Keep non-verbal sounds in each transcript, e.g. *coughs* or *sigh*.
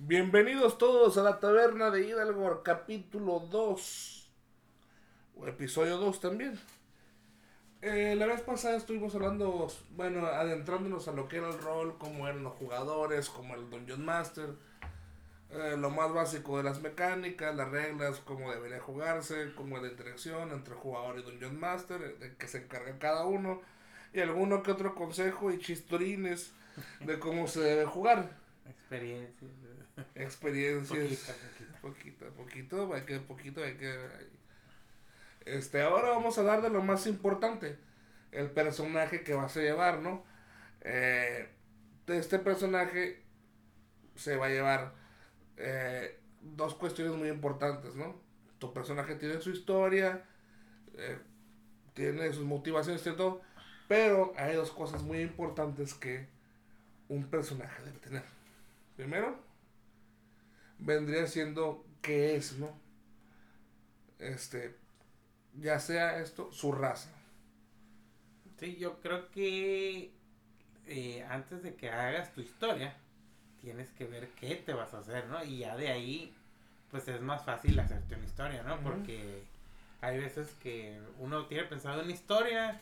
Bienvenidos todos a la taberna de Hidalgo, capítulo 2. O episodio 2 también. Eh, la vez pasada estuvimos hablando, bueno, adentrándonos a lo que era el rol, cómo eran los jugadores, era el Dungeon Master, eh, lo más básico de las mecánicas, las reglas, cómo debería jugarse, cómo la interacción entre jugador y Dungeon Master, de qué se encarga cada uno, y alguno que otro consejo y chistorines de cómo se debe jugar. Experiencias. Experiencias. Poquito, poquito, poquito, hay que, poquito, hay que... Este, ahora vamos a hablar de lo más importante, el personaje que vas a llevar, ¿no? Eh, de este personaje se va a llevar eh, dos cuestiones muy importantes, ¿no? Tu personaje tiene su historia, eh, tiene sus motivaciones y todo, pero hay dos cosas muy importantes que un personaje debe tener. Primero, vendría siendo qué es, ¿no? Este, ya sea esto, su raza. Sí, yo creo que eh, antes de que hagas tu historia, tienes que ver qué te vas a hacer, ¿no? Y ya de ahí, pues es más fácil hacerte una historia, ¿no? Porque hay veces que uno tiene pensado una historia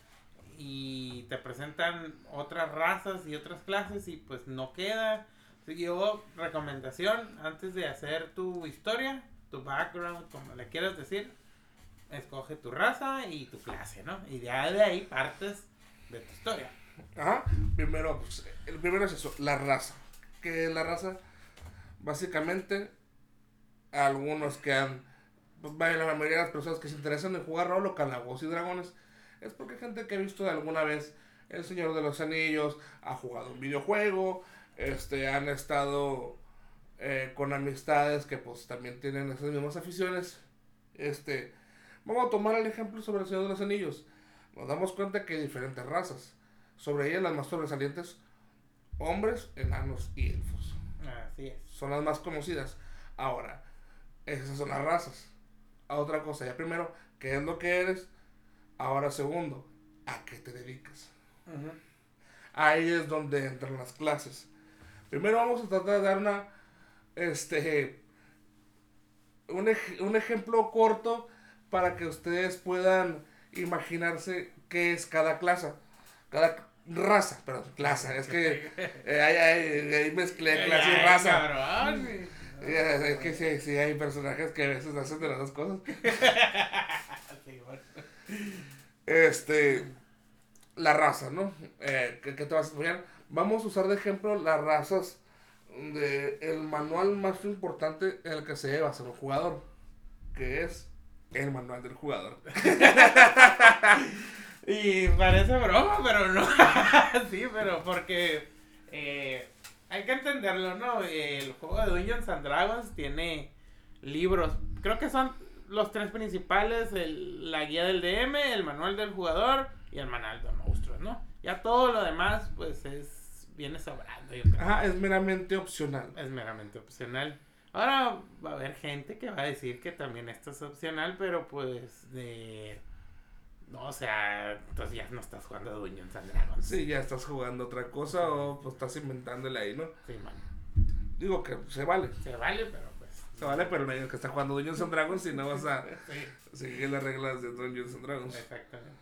y te presentan otras razas y otras clases y pues no queda. Yo, recomendación, antes de hacer tu historia, tu background, como le quieras decir, escoge tu raza y tu clase, ¿no? Y ya de ahí partes de tu historia. Ajá. Primero, pues, el primero es eso, la raza. Que la raza, básicamente, algunos que han, pues la mayoría de las personas que se interesan en jugar rol o calabozos y dragones, es porque gente que ha visto alguna vez El Señor de los Anillos, ha jugado un videojuego, este, han estado eh, con amistades que pues también tienen esas mismas aficiones. Este, vamos a tomar el ejemplo sobre el Señor de los Anillos. Nos damos cuenta que hay diferentes razas. Sobre ellas las más sobresalientes, hombres, enanos y elfos. Así es. Son las más conocidas. Ahora, esas son las razas. A otra cosa, ya primero, ¿qué es lo que eres? Ahora segundo, ¿a qué te dedicas? Ahí es donde entran las clases. Primero vamos a tratar de dar una, este, un, ej- un ejemplo corto para que ustedes puedan imaginarse qué es cada clase. Cada raza, perdón, clase. Es que *laughs* eh, ahí, mezclé clase y raza. cabrón, Es que sí, sí hay personajes que a veces hacen de las dos cosas. *laughs* Este, la raza, ¿no? Eh, ¿qué, qué te vas a estudiar? Vamos a usar de ejemplo las razas de el manual más importante en el que se debe hacer un jugador, que es el manual del jugador. *laughs* Y parece broma, pero no. *laughs* sí, pero porque eh, hay que entenderlo, ¿no? El juego de Dungeons and Dragons tiene libros. Creo que son los tres principales: el- la guía del DM, el manual del jugador y el manual de monstruos, ¿no? Ya todo lo demás, pues es viene sobrando, yo creo. Ajá, es meramente opcional. Es meramente opcional. Ahora va a haber gente que va a decir que también esto es opcional, pero pues de... No, o sea, entonces ya no estás jugando a Dungeons and Dragons. Si ya estás jugando otra cosa o pues estás inventándole ahí, ¿no? Sí, man. Digo que se vale. Se vale, pero pues... Se vale, pero no digas que está jugando Dungeons and Dragons si no vas a *laughs* Sí, seguir las reglas de Dungeons and Dragons. exactamente.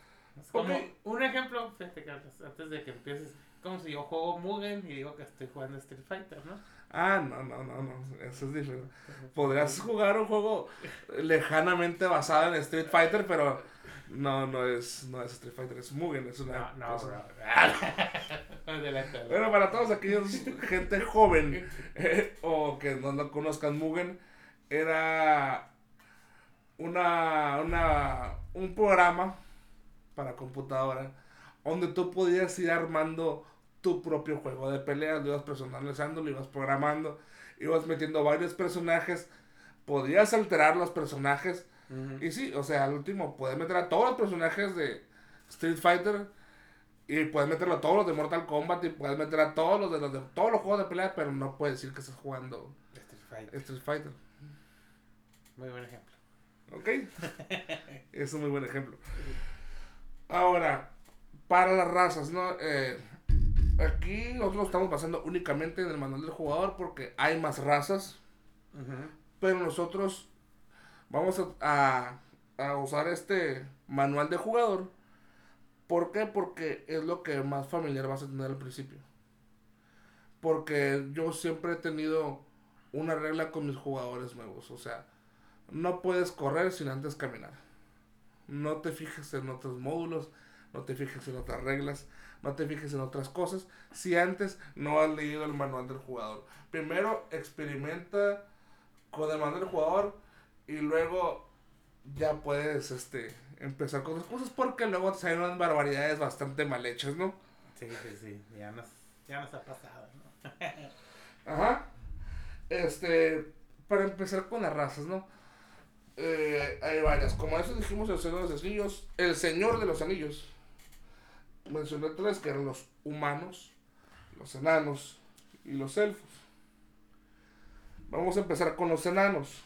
Es como un ejemplo, fíjate, Carlos, antes de que empieces, como si yo juego Mugen y digo que estoy jugando Street Fighter, ¿no? Ah, no, no, no, no, eso es diferente. Podrías jugar un juego lejanamente basado en Street Fighter, pero no, no es, no es Street Fighter, es Mugen, es una No, no, cosa. bro. *laughs* Bueno, *laughs* para todos aquellos gente joven eh, o que no lo conozcan, Mugen era una, una, un programa para computadora donde tú podías ir armando tu propio juego de peleas, lo ibas personalizando, lo ibas programando, ibas metiendo varios personajes, podías alterar los personajes y sí, o sea, al último puedes meter a todos los personajes de Street Fighter y puedes meterlo a todos los de Mortal Kombat y puedes meter a todos los de los de todos los juegos de pelea, pero no puedes decir que estás jugando Street Fighter. Street Fighter. Muy buen ejemplo. ¿Ok? *laughs* es un muy buen ejemplo. Ahora, para las razas, ¿no? Eh, aquí nosotros estamos basando únicamente en el manual del jugador porque hay más razas. Pero nosotros vamos a, a, usar este manual de jugador. ¿Por qué? Porque es lo que más familiar vas a tener al principio. Porque yo siempre he tenido una regla con mis jugadores nuevos. O sea, no puedes correr sin antes caminar. No te fijes en otros módulos, no te fijes en otras reglas, no te fijes en otras cosas si antes no has leído el manual del jugador. Primero experimenta con el manual del jugador y luego ya puedes este empezar con otras cosas porque luego te salen unas barbaridades bastante mal hechas, ¿no? Sí, sí, sí, ya nos, ya nos ha pasado, ¿no? *laughs* Ajá. Este, para empezar con las razas, ¿no? Eh, hay varias. Como eso dijimos el Señor de los Anillos, el Señor de los Anillos. Mencioné tres que eran los humanos, los enanos y los elfos. Vamos a empezar con los enanos.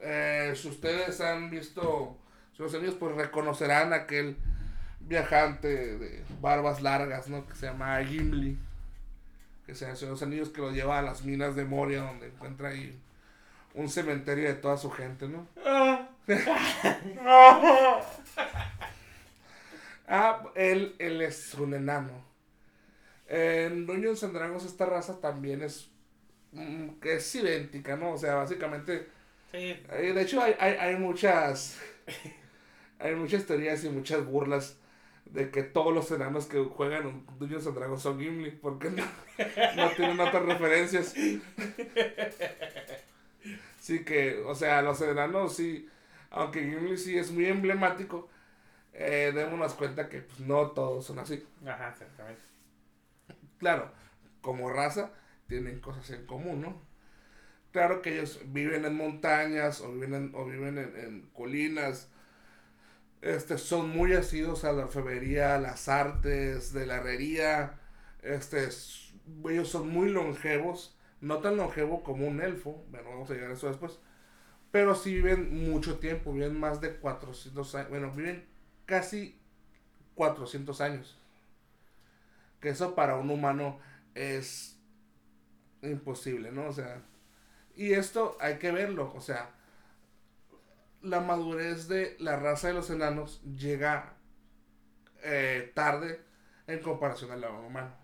Eh, si ustedes han visto los anillos, pues reconocerán aquel viajante de barbas largas, ¿no? Que se llama Gimli. Que se hace los anillos que lo lleva a las minas de Moria, donde encuentra ahí un cementerio de toda su gente, ¿no? *laughs* *laughs* ah, él, él es un enano. En Dungeons and Dragons esta raza también es mm, que es idéntica, ¿no? O sea, básicamente... Sí. Eh, de hecho, hay, hay, hay muchas... *laughs* hay muchas teorías y muchas burlas de que todos los enanos que juegan en Dungeons and Dragons son Gimli, porque no, *laughs* no tienen otras referencias. *laughs* Sí que, o sea, los enanos sí, aunque Gimli sí es muy emblemático, eh, démonos cuenta que pues, no todos son así. Ajá, exactamente. Claro, como raza tienen cosas en común, ¿no? Claro que ellos viven en montañas o viven en, o viven en, colinas. Este, son muy asidos a la orfebrería, a las artes, de la herrería. Este, ellos son muy longevos no tan longevo como un elfo, bueno, vamos a llegar a eso después, pero sí viven mucho tiempo, viven más de 400 años, bueno, viven casi 400 años. Que eso para un humano es imposible, ¿no? O sea, y esto hay que verlo, o sea, la madurez de la raza de los enanos llega eh, tarde en comparación al humano.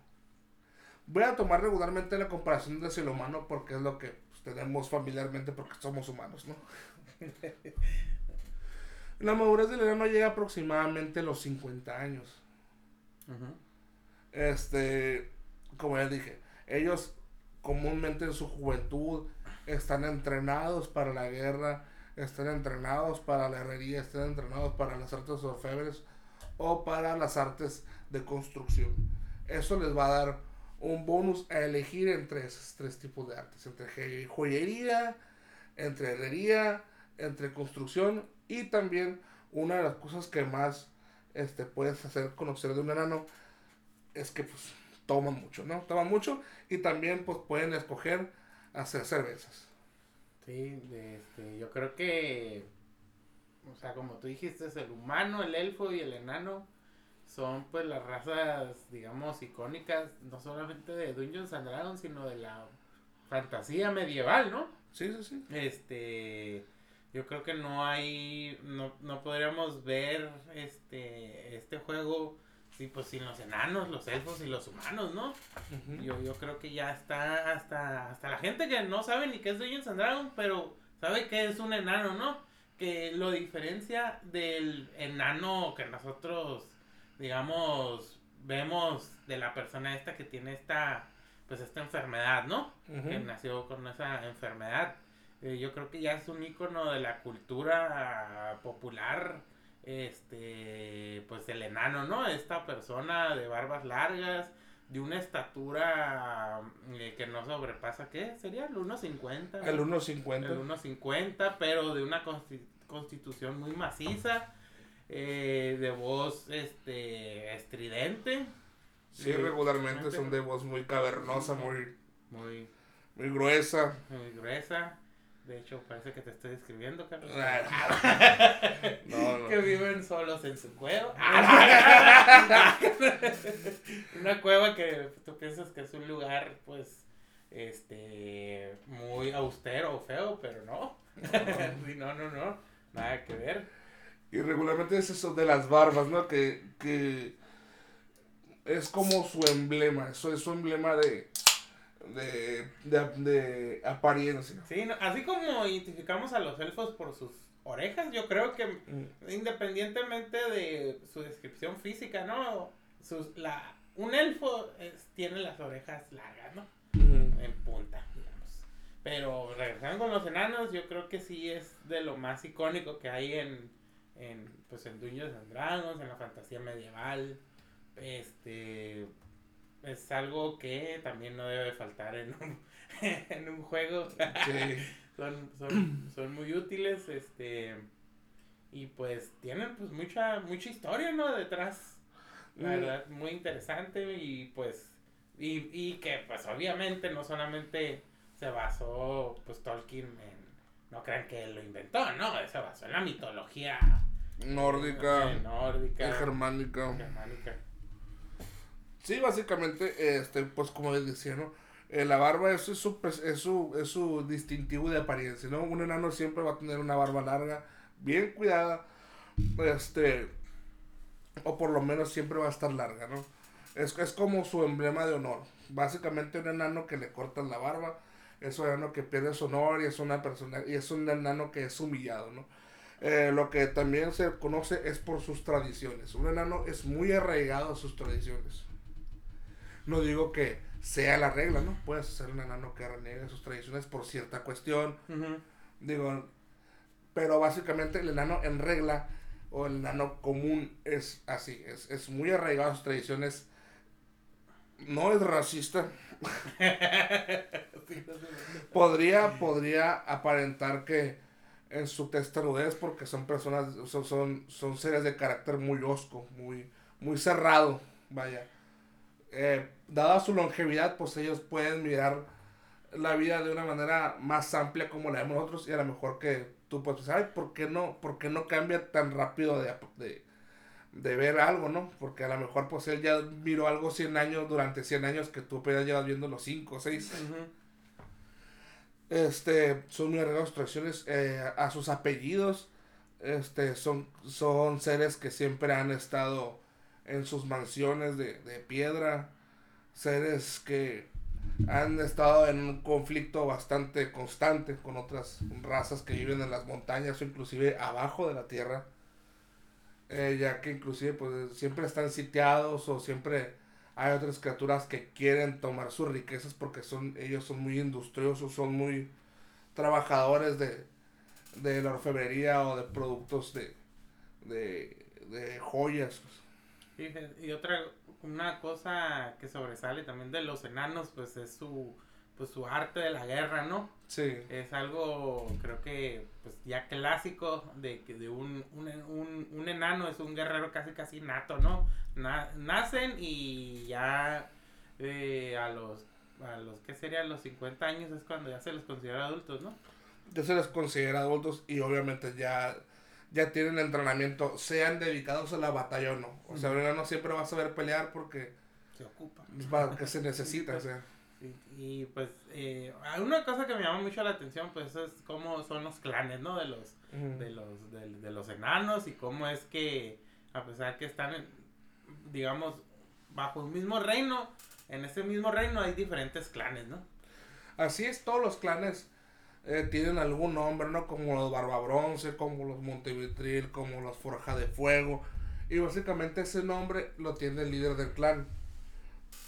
Voy a tomar regularmente la comparación de el humano porque es lo que tenemos familiarmente porque somos humanos, ¿no? *laughs* la madurez del enano llega aproximadamente a los 50 años. Este, como ya dije, ellos comúnmente en su juventud están entrenados para la guerra, están entrenados para la herrería, están entrenados para las artes orfebres o para las artes de construcción. Eso les va a dar un bonus a elegir entre esos tres tipos de artes, entre joyería, entre herrería, entre construcción y también una de las cosas que más este, puedes hacer conocer de un enano es que pues toman mucho, ¿no? Toman mucho y también pues pueden escoger hacer cervezas. Sí, este, yo creo que, o sea, como tú dijiste, es el humano, el elfo y el enano son pues las razas, digamos, icónicas, no solamente de Dungeons and Dragons, sino de la fantasía medieval, ¿no? Sí, sí, sí. Este, yo creo que no hay, no, no podríamos ver este, este juego, sí, pues sin los enanos, los elfos y los humanos, ¿no? yo, yo creo que ya está hasta, hasta la gente que no sabe ni qué es Dungeons and Dragons, pero sabe que es un enano, ¿no? Que lo diferencia del enano que nosotros digamos, vemos de la persona esta que tiene esta, pues esta enfermedad, ¿no? Que nació con esa enfermedad. Eh, yo creo que ya es un icono de la cultura popular, este, pues el enano, ¿no? Esta persona de barbas largas, de una estatura eh, que no sobrepasa, ¿qué? ¿Sería el 1.50? El 1.50. El 1.50, pero de una constitución muy maciza eh, de voz este estridente. Sí, regularmente son de voz muy cavernosa, muy, muy, muy gruesa. Muy gruesa. De hecho, parece que te estoy describiendo, Carlos. *laughs* *laughs* no, no. Que viven solos en su cueva. *laughs* Una cueva que tú piensas que es un lugar, pues, este, muy austero o feo, pero no. no, no, no. Nada que ver. Y regularmente es eso de las barbas, ¿no? Que, que es como su emblema. Eso es su emblema de de, de, apariencia. Sí, así como identificamos a los elfos por sus orejas, yo creo que mm. independientemente de su descripción física, ¿no? Sus, la, un elfo tiene las orejas largas, ¿no? En punta, digamos. Pero regresando con los enanos, yo creo que sí es de lo más icónico que hay en, en pues en Dungeons and Dragons, en la fantasía medieval. Este, es algo que también no debe faltar en un, *laughs* en un juego. *laughs* son, son, *clears throat* son muy útiles, este y pues tienen pues mucha mucha historia, ¿no? detrás. La mm. verdad, muy interesante y pues y, y que pues obviamente no solamente se basó pues Tolkien en no crean que él lo inventó, no, se basó en la mitología nórdica, nórdica, germánica. germánica. Sí, básicamente, este, pues como les decía, ¿no? Eh, la barba es, su, es, su, es su distintivo de apariencia, ¿no? Un enano siempre va a tener una barba larga, bien cuidada, este, o por lo menos siempre va a estar larga, ¿no? Es, es como su emblema de honor. Básicamente un enano que le cortan la barba, es un enano que pierde su honor y es una persona, y es un enano que es humillado, ¿no? Eh, lo que también se conoce es por sus tradiciones. Un enano es muy arraigado a sus tradiciones. No digo que sea la regla, ¿no? Puedes ser un enano que reniegue sus tradiciones por cierta cuestión. Digo, pero básicamente el enano en regla o el enano común es así, es, es muy arraigado a sus tradiciones. No es racista. *laughs* podría, podría aparentar que en su testarudez, porque son personas, son, son, son seres de carácter muy osco, muy, muy cerrado, vaya eh, dada su longevidad, pues ellos pueden mirar la vida de una manera más amplia como la vemos nosotros y a lo mejor que tú puedes pensar, ¿por qué no, por qué no cambia tan rápido de, de, de, ver algo, no? Porque a lo mejor pues él ya miró algo 100 años durante 100 años que tú apenas llevas viendo los 5 o 6. Este, son muy arreglados tradiciones eh, a sus apellidos. Este, son, son seres que siempre han estado en sus mansiones de, piedra, seres que han estado en un conflicto bastante constante con otras razas que viven en las montañas o inclusive abajo de la tierra, eh, ya que inclusive pues siempre están sitiados o siempre hay otras criaturas que quieren tomar sus riquezas porque son ellos son muy industriosos, son muy trabajadores de, de la orfebrería o de productos de, de, de joyas. Y otra, una cosa que sobresale también de los enanos, pues es su, pues su arte de la guerra, ¿no? Sí. Es algo, creo que, pues ya clásico de que de un, un, un, enano es un guerrero casi casi nato, ¿no? nacen y ya eh, a los, a los, ¿qué serían? Los 50 años es cuando ya se les considera adultos, ¿no? Ya se les considera adultos y obviamente ya ya tienen entrenamiento, sean dedicados a la batalla o no. O sea, un no siempre va a saber pelear porque se ocupa. Para que se necesita, o sea. Y, pues, eh, una cosa que me llama mucho la atención, pues, es cómo son los clanes, ¿no? De los, de los, de, los enanos y cómo es que, a pesar que están, digamos, bajo un mismo reino, en ese mismo reino hay diferentes clanes, ¿no? Así es, todos los clanes eh, tienen algún nombre, ¿no? Como los Barbabronce, como los Montevitril, como los Forja de Fuego. Y básicamente ese nombre lo tiene el líder del clan.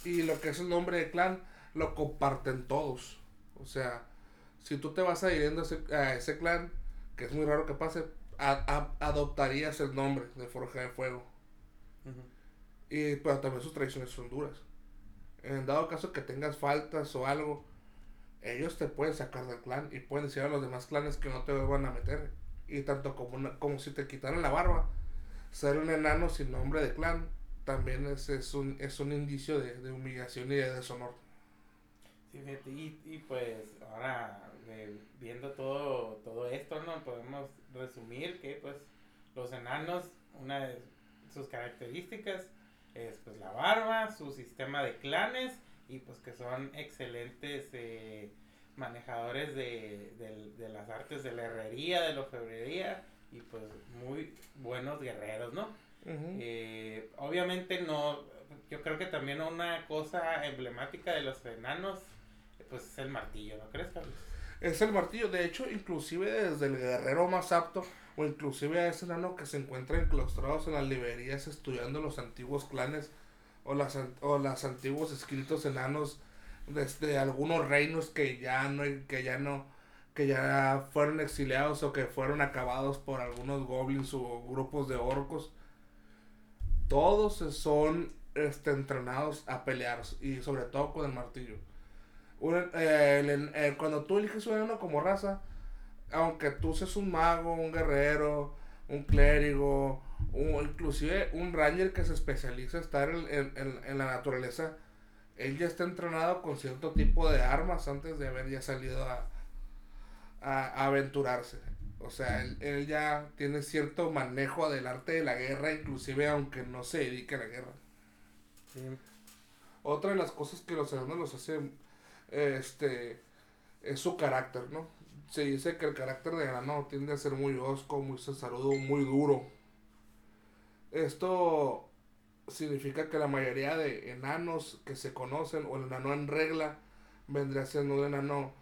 Y lo que es el nombre del clan lo comparten todos. O sea, si tú te vas adhiriendo a ese, a ese clan, que es muy raro que pase, adoptarías el nombre de Forja de Fuego. Y pero también sus tradiciones son duras. En dado caso que tengas faltas o algo, ellos te pueden sacar del clan y pueden decir a los demás clanes que no te van a meter. Y tanto como, como si te quitaran la barba, ser un enano sin nombre de clan también es, es, un, es un indicio de, humillación y de deshonor. Sí, y, y pues ahora viendo todo, todo esto, ¿no? Podemos resumir que pues los enanos, una de sus características es pues la barba, su sistema de clanes y pues que son excelentes eh, manejadores de, de, las artes de la herrería, de la orfebrería y pues muy buenos guerreros, ¿no? Eh, obviamente no, yo creo que también una cosa emblemática de los enanos pues es el martillo, ¿no crees, Carlos? Es el martillo, de hecho, inclusive desde el guerrero más apto, o inclusive a ese enano que se encuentra enclaustrados en las librerías estudiando los antiguos clanes, o las, o las antiguos escritos enanos desde algunos reinos que ya no, que ya no, que ya fueron exiliados o que fueron acabados por algunos goblins o grupos de orcos. Todos son este, entrenados a pelear y sobre todo con el martillo. Eh, cuando tú eliges un enano como raza, aunque tú seas un mago, un guerrero, un clérigo, o inclusive un ranger que se especializa en estar en, la naturaleza, él ya está entrenado con cierto tipo de armas antes de haber ya salido a, a, aventurarse. O sea, él, él, ya tiene cierto manejo del arte de la guerra, inclusive aunque no se dedique a la guerra. Otra de las cosas que los enanos los hace este, es su carácter, ¿no? Se dice que el carácter de enano tiende a ser muy osco, muy cesarudo, muy duro. Esto significa que la mayoría de enanos que se conocen, o el enano en regla, vendría siendo un enano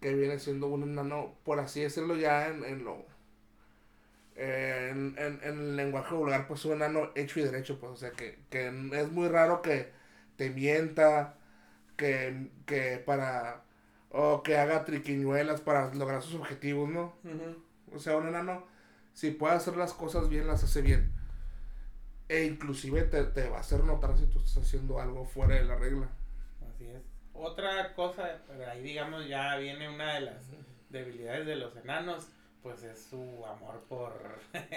que viene siendo un enano, por así decirlo ya en, en lo... En, en, en, el lenguaje vulgar, pues un enano hecho y derecho, pues, o sea, que, que es muy raro que te mienta, que, para, o que haga triquiñuelas para lograr sus objetivos, ¿no? O sea, un enano, si puede hacer las cosas bien, las hace bien. E inclusive te, te va a hacer notar si tú estás haciendo algo fuera de la regla. Así es. Otra cosa, ahí digamos ya viene una de las debilidades de los enanos, pues es su amor por...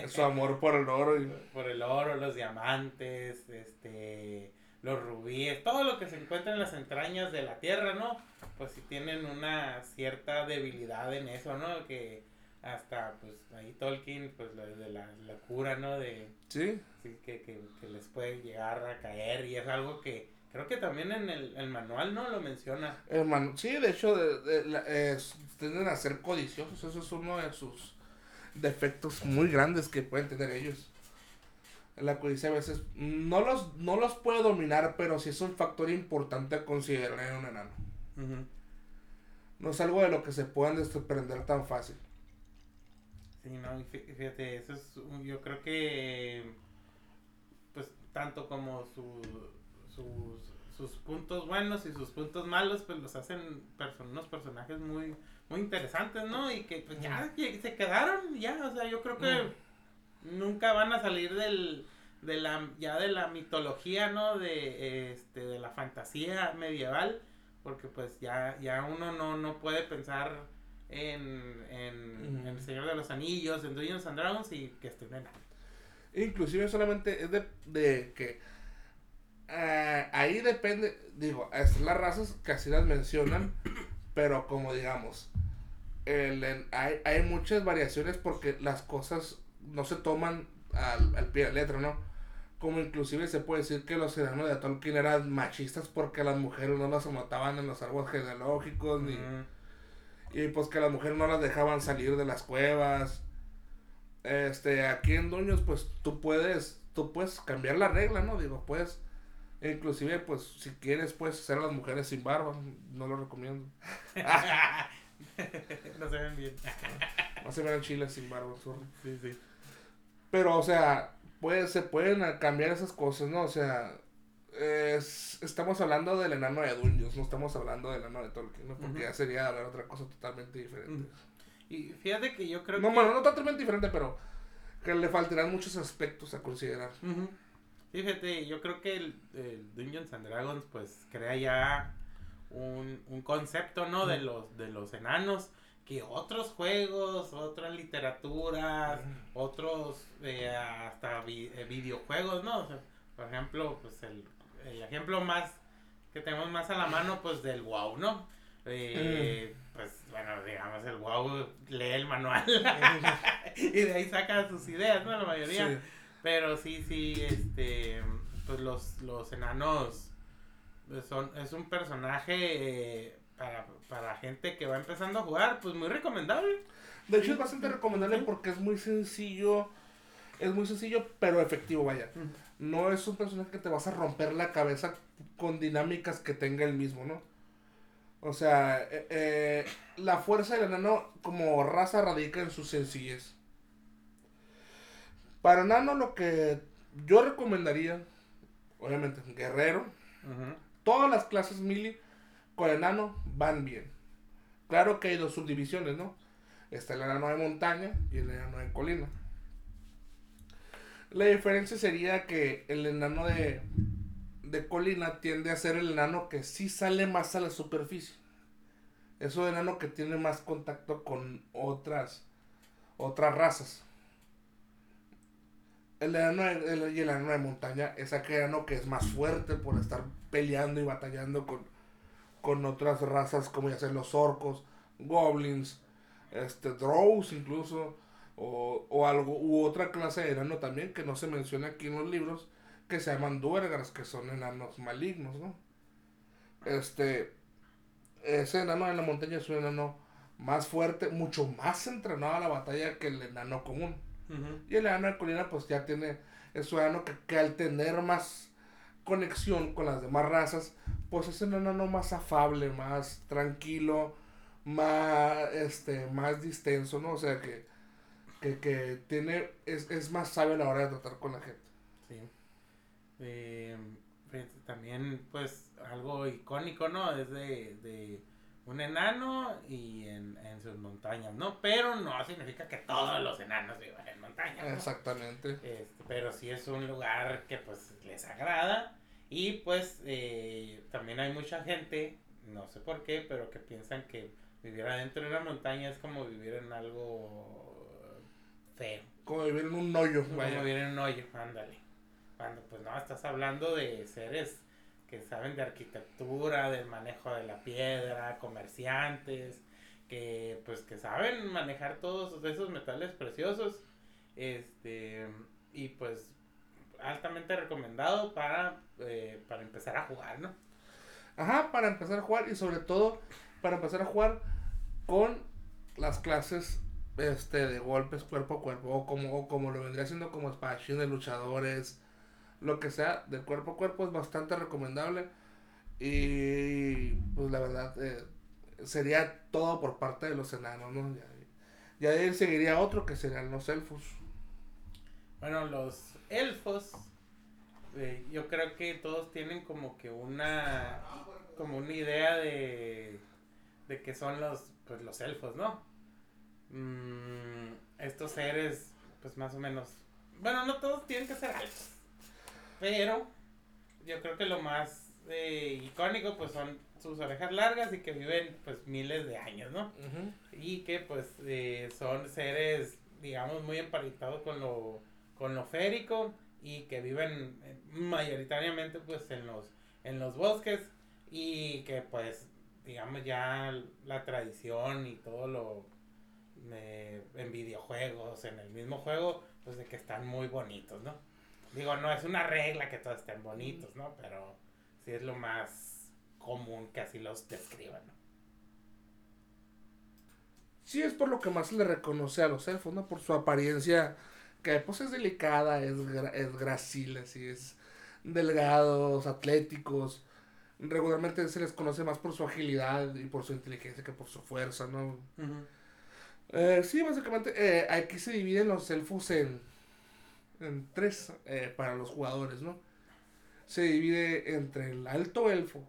su amor por el oro. Y... *laughs* Por el oro, los diamantes, este los rubíes, todo lo que se encuentra en las entrañas de la tierra, ¿no? Pues si tienen una cierta debilidad en eso, ¿no? Que hasta, pues, ahí Tolkien, pues, lo de la locura, ¿no? De... Sí. Sí, que, que, que, les puede llegar a caer y es algo que creo que también en el, el manual, ¿no? Lo menciona. El sí, de hecho, de, de, tienden a ser codiciosos, eso es uno de sus defectos muy grandes que pueden tener ellos. La codicia a veces no los, no los puede dominar, pero sí es un factor importante a considerar en un enano. No es algo de lo que se puedan desprender tan fácil. Sí, no, fíjate, eso es, yo creo que, pues, tanto como su, sus, sus puntos buenos y sus puntos malos, pues los hacen unos personajes muy, muy interesantes, ¿no? Y que pues ya se quedaron, ya, o sea, yo creo que nunca van a salir del de la ya de la mitología, ¿no? De este de la fantasía medieval, porque pues ya ya uno no no puede pensar en, en, El Señor de los Anillos, en Dungeons and Dragons y que estén en Inclusive solamente es de, de que eh, ahí depende, digo, es las razas que así las mencionan, *coughs* pero como digamos, el, hay, hay muchas variaciones porque las cosas no se toman al, al pie de la letra, ¿no? Como inclusive se puede decir que los enanos de Tolkien eran machistas porque las mujeres no las mataban en los árboles genealógicos, ni... Y pues que las mujeres no las dejaban salir de las cuevas. Este, aquí en Duños, pues tú puedes, tú puedes cambiar la regla, ¿no? Digo, pues, inclusive, pues, si quieres, puedes hacer a las mujeres sin barba, no lo recomiendo. *laughs* no se ven bien. no se ven chiles sin barba, Sí, sí. Pero, o sea, puede, se pueden cambiar esas cosas, ¿no? O sea, es, estamos hablando del enano de Dungeons, no estamos hablando del enano de Tolkien, ¿no? Porque ya sería hablar otra cosa totalmente diferente. Y fíjate que yo creo no, que... bueno, no totalmente diferente, pero que le faltarán muchos aspectos a considerar. Fíjate, yo creo que el, Dungeons and Dragons, pues, crea ya un, un concepto, ¿no? De los, de los enanos que otros juegos, otras literaturas, otros eh, hasta eh, videojuegos, ¿no? por ejemplo, pues el, ejemplo más que tenemos más a la mano, pues del wow, ¿no? Eh, mm. Pues bueno, digamos, el wow lee el manual *laughs* y de ahí saca sus ideas, ¿no? La mayoría. Pero sí, sí, este, pues los, los enanos pues, son, es un personaje eh, para, para gente que va empezando a jugar, pues muy recomendable. De hecho, es bastante recomendable porque es muy sencillo. Es muy sencillo, pero efectivo, vaya. No es un personaje que te vas a romper la cabeza con dinámicas que tenga el mismo, ¿no? O sea, eh, eh, la fuerza del enano como raza radica en su sencillez. Para enano lo que yo recomendaría, obviamente, guerrero. Todas las clases mili con enano van bien. Claro que hay dos subdivisiones, ¿no? Está el enano de montaña y el enano de colina. La diferencia sería que el enano de, de colina tiende a ser el enano que sí sale más a la superficie. Es un enano que tiene más contacto con otras, otras razas. El enano de, el, enano de montaña es aquel enano que es más fuerte por estar peleando y batallando con, con otras razas como ya sean los orcos, goblins, este, drows incluso, o, o algo, u otra clase de enano también que no se menciona aquí en los libros, que se llaman duergas, que son enanos malignos, ¿no? Este, ese enano de la montaña es un enano más fuerte, mucho más entrenado a la batalla que el enano común. Y el enano de colina pues ya tiene, es un enano que, que, al tener más conexión con las demás razas, pues es un enano más afable, más tranquilo, más, este, más distenso, ¿no? O sea que, que, que tiene, es, es más sabio a la hora de tratar con la gente. Sí. Eh, también, pues, algo icónico, ¿no? Es de, de un enano y en, en, sus montañas, ¿no? Pero no significa que todos los enanos vivan en montañas. Exactamente. Este, pero sí es un lugar que, pues, les agrada. Y, pues, eh, también hay mucha gente, no sé por qué, pero que piensan que vivir adentro de una montaña es como vivir en algo feo. Como vivir en un hoyo, Como vivir en un hoyo, ándale. Cuando pues no, estás hablando de seres que saben de arquitectura, del manejo de la piedra, comerciantes, que pues que saben manejar todos esos metales preciosos. Este, y pues altamente recomendado para, eh, para empezar a jugar, ¿no? Ajá, para empezar a jugar y sobre todo para empezar a jugar con las clases este de golpes cuerpo a cuerpo o como, como lo vendría siendo como de luchadores lo que sea de cuerpo a cuerpo es bastante recomendable. Y pues la verdad eh, sería todo por parte de los enanos ¿no? ya, de ahí seguiría otro que serían los elfos. Bueno los elfos eh, yo creo que todos tienen como que una como una idea de de que son los pues los elfos no mm, estos seres pues más o menos bueno no todos tienen que ser elfos pero yo creo que lo más eh, icónico pues son sus orejas largas y que viven pues miles de años, ¿no? Y que pues eh, son seres, digamos, muy emparentados con lo, con lo férico y que viven eh, mayoritariamente pues en los, en los bosques y que pues digamos ya la tradición y todo lo en videojuegos, en el mismo juego, pues de que están muy bonitos, ¿no? Digo, no es una regla que todos estén bonitos, ¿no? Pero sí es lo más común que así los describan, ¿no? Sí, es por lo que más se le reconoce a los elfos, ¿no? Por su apariencia, que pues es delicada, es, es gracil, así es delgados, atléticos. Regularmente se les conoce más por su agilidad y por su inteligencia que por su fuerza, ¿no? Eh, sí, básicamente eh, aquí se dividen los elfos en en tres eh, para los jugadores, ¿no? Se divide entre el alto elfo,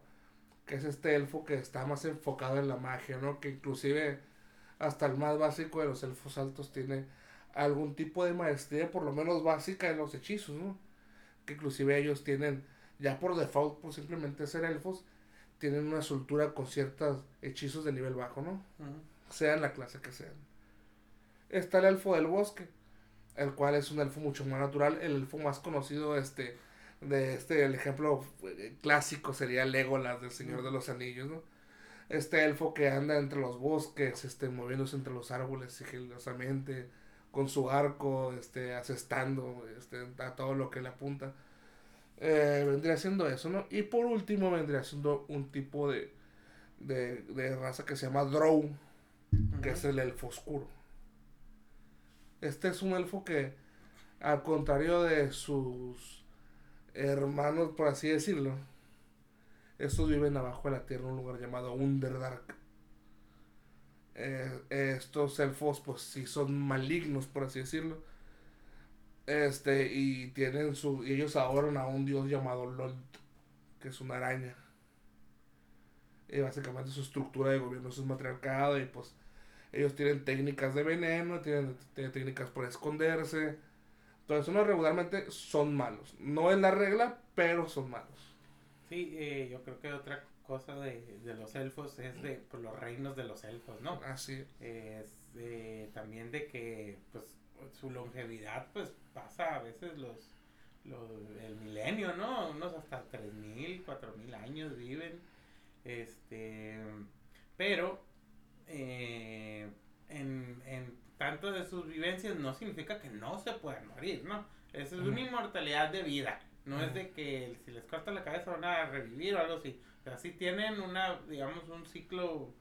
que es este elfo que está más enfocado en la magia, ¿no? Que inclusive hasta el más básico de los elfos altos tiene algún tipo de maestría, por lo menos básica, en los hechizos, ¿no? Que inclusive ellos tienen, ya por default, por simplemente ser elfos, tienen una soltura con ciertos hechizos de nivel bajo, ¿no? Sean la clase que sean. Está el elfo del bosque, el cual es un elfo mucho más natural, el elfo más conocido este de este, el ejemplo eh, clásico sería Legolas del Señor de los Anillos, ¿no? Este elfo que anda entre los bosques, este, moviéndose entre los árboles sigilosamente, con su arco, este, asestando, este, a todo lo que le apunta. Eh, vendría siendo eso, ¿no? Y por último vendría siendo un tipo de, de, de raza que se llama Drow, que es el elfo oscuro. Este es un elfo que, al contrario de sus hermanos, por así decirlo, estos viven abajo de la tierra en un lugar llamado Underdark. Eh, estos elfos, pues sí son malignos, por así decirlo. Este, y tienen su. Ellos adoran a un dios llamado Lolt, que es una araña. Y básicamente su estructura de gobierno es matriarcado. Y pues ellos tienen técnicas de veneno, tienen, tienen técnicas por esconderse. Entonces, uno regularmente son malos. No es la regla, pero son malos. Sí, eh, yo creo que otra cosa de, de los elfos es de pues, los reinos de los elfos, ¿no? Así. Es eh, también de que pues su longevidad pues pasa a veces los, los el milenio, ¿no? Unos hasta 3000, 4000 años viven. Este, pero eh, en, en tanto de sus vivencias no significa que no se puedan morir, ¿no? Esa es una inmortalidad de vida. No es de que si les corta la cabeza van a revivir o algo así. Pero sí tienen una, digamos, un ciclo,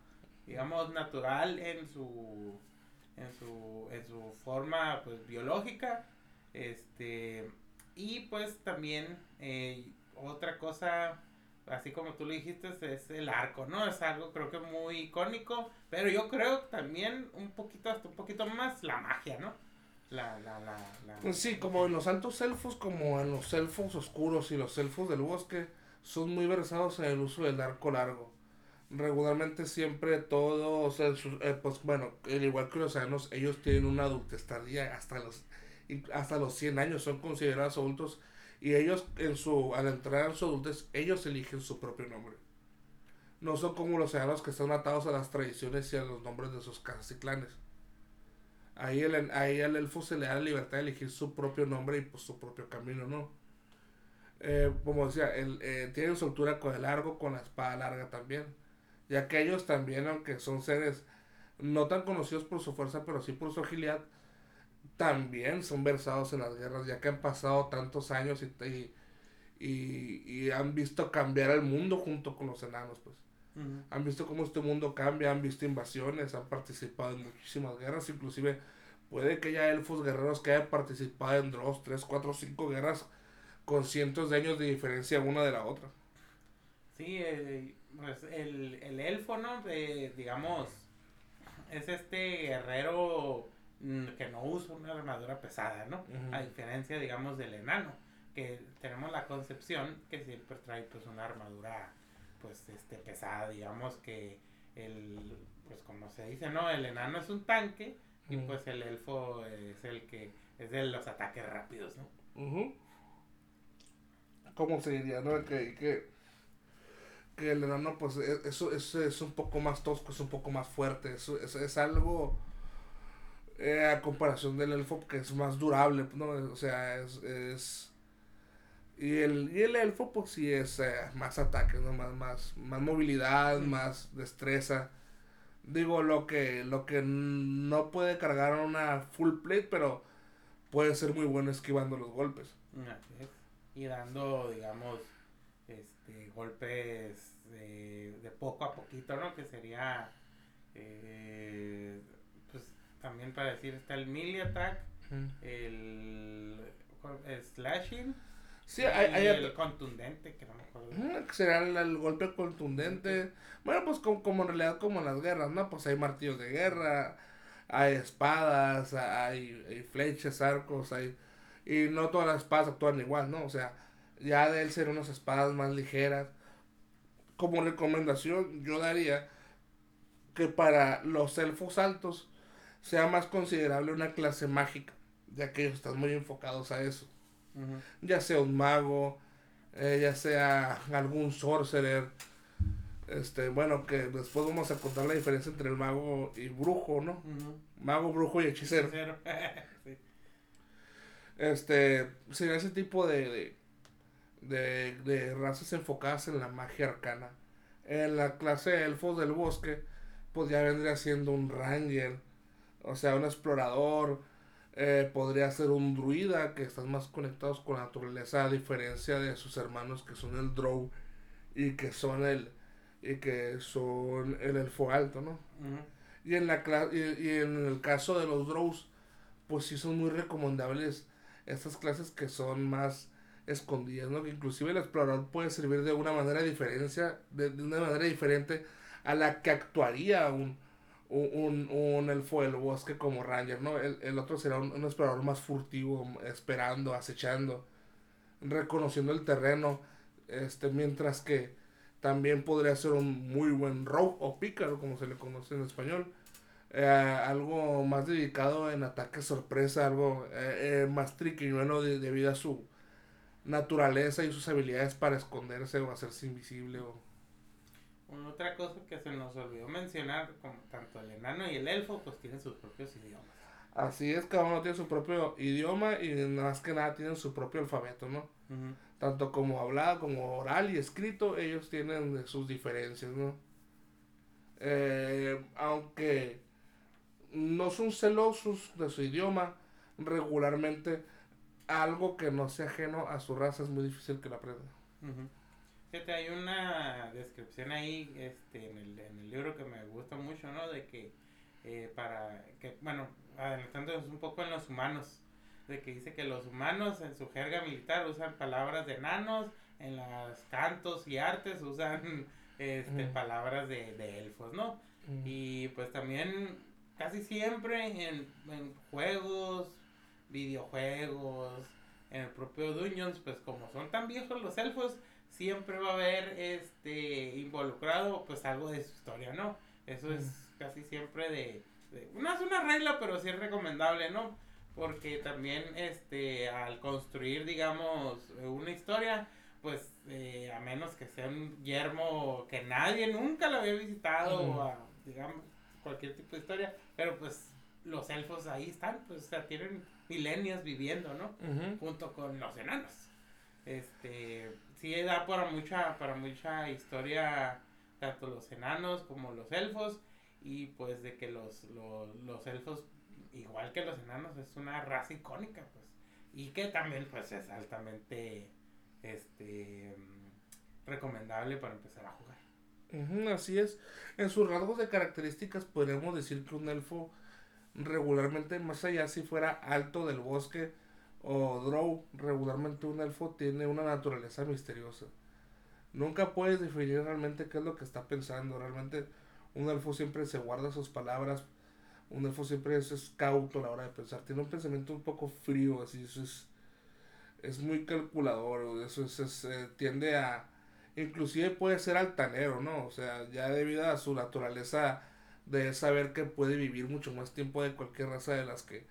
digamos, natural en su, en su, en su forma, pues, biológica. Este, y pues también eh, otra cosa así como tú lo dijiste, es el arco, ¿no? Es algo creo que muy icónico, pero yo creo también un poquito, hasta un poquito más la magia, ¿no? La, la, la, la... Pues sí, como en los altos elfos, como en los elfos oscuros y los elfos del bosque, son muy versados en el uso del arco largo. Regularmente siempre todos, eh, pues bueno, al igual que los años, ellos tienen una adultez tardía hasta los, hasta los 100 años, son considerados adultos y ellos, en su, al entrar en su adultez, ellos eligen su propio nombre. No son como los enanos que están atados a las tradiciones y a los nombres de sus casas y clanes. Ahí, el, ahí al elfo se le da la libertad de elegir su propio nombre y pues su propio camino, ¿no? Eh, como decía, el, eh, tienen su altura con el largo, con la espada larga también. Ya que ellos también, aunque son seres no tan conocidos por su fuerza, pero sí por su agilidad, también son versados en las guerras, ya que han pasado tantos años y, y, y, han visto cambiar el mundo junto con los enanos, pues. Han visto cómo este mundo cambia, han visto invasiones, han participado en muchísimas guerras, inclusive puede que haya elfos guerreros que hayan participado en dos, tres, cuatro, cinco guerras con cientos de años de diferencia una de la otra. Sí, eh, pues el, el elfo, ¿no? digamos, es este guerrero que no usa una armadura pesada, ¿no? A diferencia, digamos, del enano, que tenemos la concepción que siempre trae pues una armadura pues este pesada, digamos que el pues como se dice, ¿no? El enano es un tanque y pues el elfo es el que es de los ataques rápidos, ¿no? ¿Cómo se diría, no? Que, que, que el enano pues e, eso es, es, un poco más tosco, es un poco más fuerte, eso es, es algo eh, a comparación del elfo que es más durable, ¿no? O sea, es... es y, el, y el elfo pues sí es eh, más ataques, ¿no? Más, más, más movilidad, más destreza. Digo, lo que, lo que no puede cargar una full plate, pero puede ser muy bueno esquivando los golpes. Y dando, digamos, este, golpes de, de poco a poquito, ¿no? Que sería eh, también para decir está el melee attack, el, slashing. Sí, hay, el contundente, que no me acuerdo. será el, golpe contundente. Bueno, pues como, como, en realidad como en las guerras, ¿no? Pues hay martillos de guerra, hay espadas, hay, flechas, arcos, hay... Y no todas las espadas actúan igual, ¿no? O sea, ya de él ser unas espadas más ligeras. Como recomendación, yo daría que para los elfos altos sea más considerable una clase mágica, ya que ellos están muy enfocados a eso. Ya sea un mago, eh, ya sea algún sorcerer. Este, bueno, que después vamos a contar la diferencia entre el mago y brujo, ¿no? Mago, brujo y hechicero. *laughs* Este, sería ese tipo de, de, de razas enfocadas en la magia arcana. En la clase de elfos del bosque, pues ya vendría siendo un ranger, o sea, un explorador, eh, podría ser un druida, que están más conectados con la naturaleza, a diferencia de sus hermanos que son el drow y que son el y que son el elfo alto, ¿no? Y en la y, y, en el caso de los drows, pues sí son muy recomendables estas clases que son más escondidas, ¿no? Que inclusive el explorador puede servir de una manera diferencia, de, de una manera diferente a la que actuaría un, un, un elfo del bosque como ranger, ¿no? El, el otro será un, explorador más furtivo, esperando, acechando, reconociendo el terreno, este, mientras que también podría ser un muy buen rogue o pícaro, como se le conoce en español. Eh, algo más dedicado en ataque sorpresa, algo eh, eh, más triquiñuelo de, debido a su naturaleza y sus habilidades para esconderse o hacerse invisible o otra cosa que se nos olvidó mencionar, como tanto el enano y el elfo, pues tienen sus propios idiomas. Así es, cada uno tiene su propio idioma y más que nada tienen su propio alfabeto, ¿no? Tanto como hablado, como oral y escrito, ellos tienen sus diferencias, ¿no? Eh, aunque no son celosos de su idioma, regularmente algo que no sea ajeno a su raza es muy difícil que lo aprendan hay una descripción ahí este, en, el, en el libro que me gusta mucho, ¿no? De que eh, para que, bueno, adelantando un poco en los humanos, de que dice que los humanos en su jerga militar usan palabras de enanos, en los cantos y artes usan *laughs* este, palabras de, elfos, ¿no? Y pues también casi siempre en, en juegos, videojuegos, en el propio Dungeons, pues como son tan viejos los elfos, siempre va a haber este involucrado pues algo de su historia, ¿no? Eso es casi siempre de, no es una regla, pero sí es recomendable, ¿no? Porque también este al construir digamos una historia, pues eh, a menos que sea un yermo que nadie nunca lo había visitado o a, digamos cualquier tipo de historia, pero pues los elfos ahí están, pues o sea, tienen milenios viviendo, ¿no? Junto con los enanos. Este, sí da para mucha, para mucha historia, tanto los enanos como los elfos, y pues de que los, los, elfos, igual que los enanos, es una raza icónica, pues, y que también pues es altamente, este, recomendable para empezar a jugar. así es. En sus rasgos de características podríamos decir que un elfo regularmente, más allá si fuera alto del bosque, o Drow, regularmente un elfo tiene una naturaleza misteriosa. Nunca puedes definir realmente qué es lo que está pensando. Realmente un elfo siempre se guarda sus palabras. Un elfo siempre es, cauto a la hora de pensar. Tiene un pensamiento un poco frío, así. Es, es muy calculador. Eso es, eh, tiende a... Inclusive puede ser altanero, ¿no? O sea, ya debido a su naturaleza de saber que puede vivir mucho más tiempo de cualquier raza de las que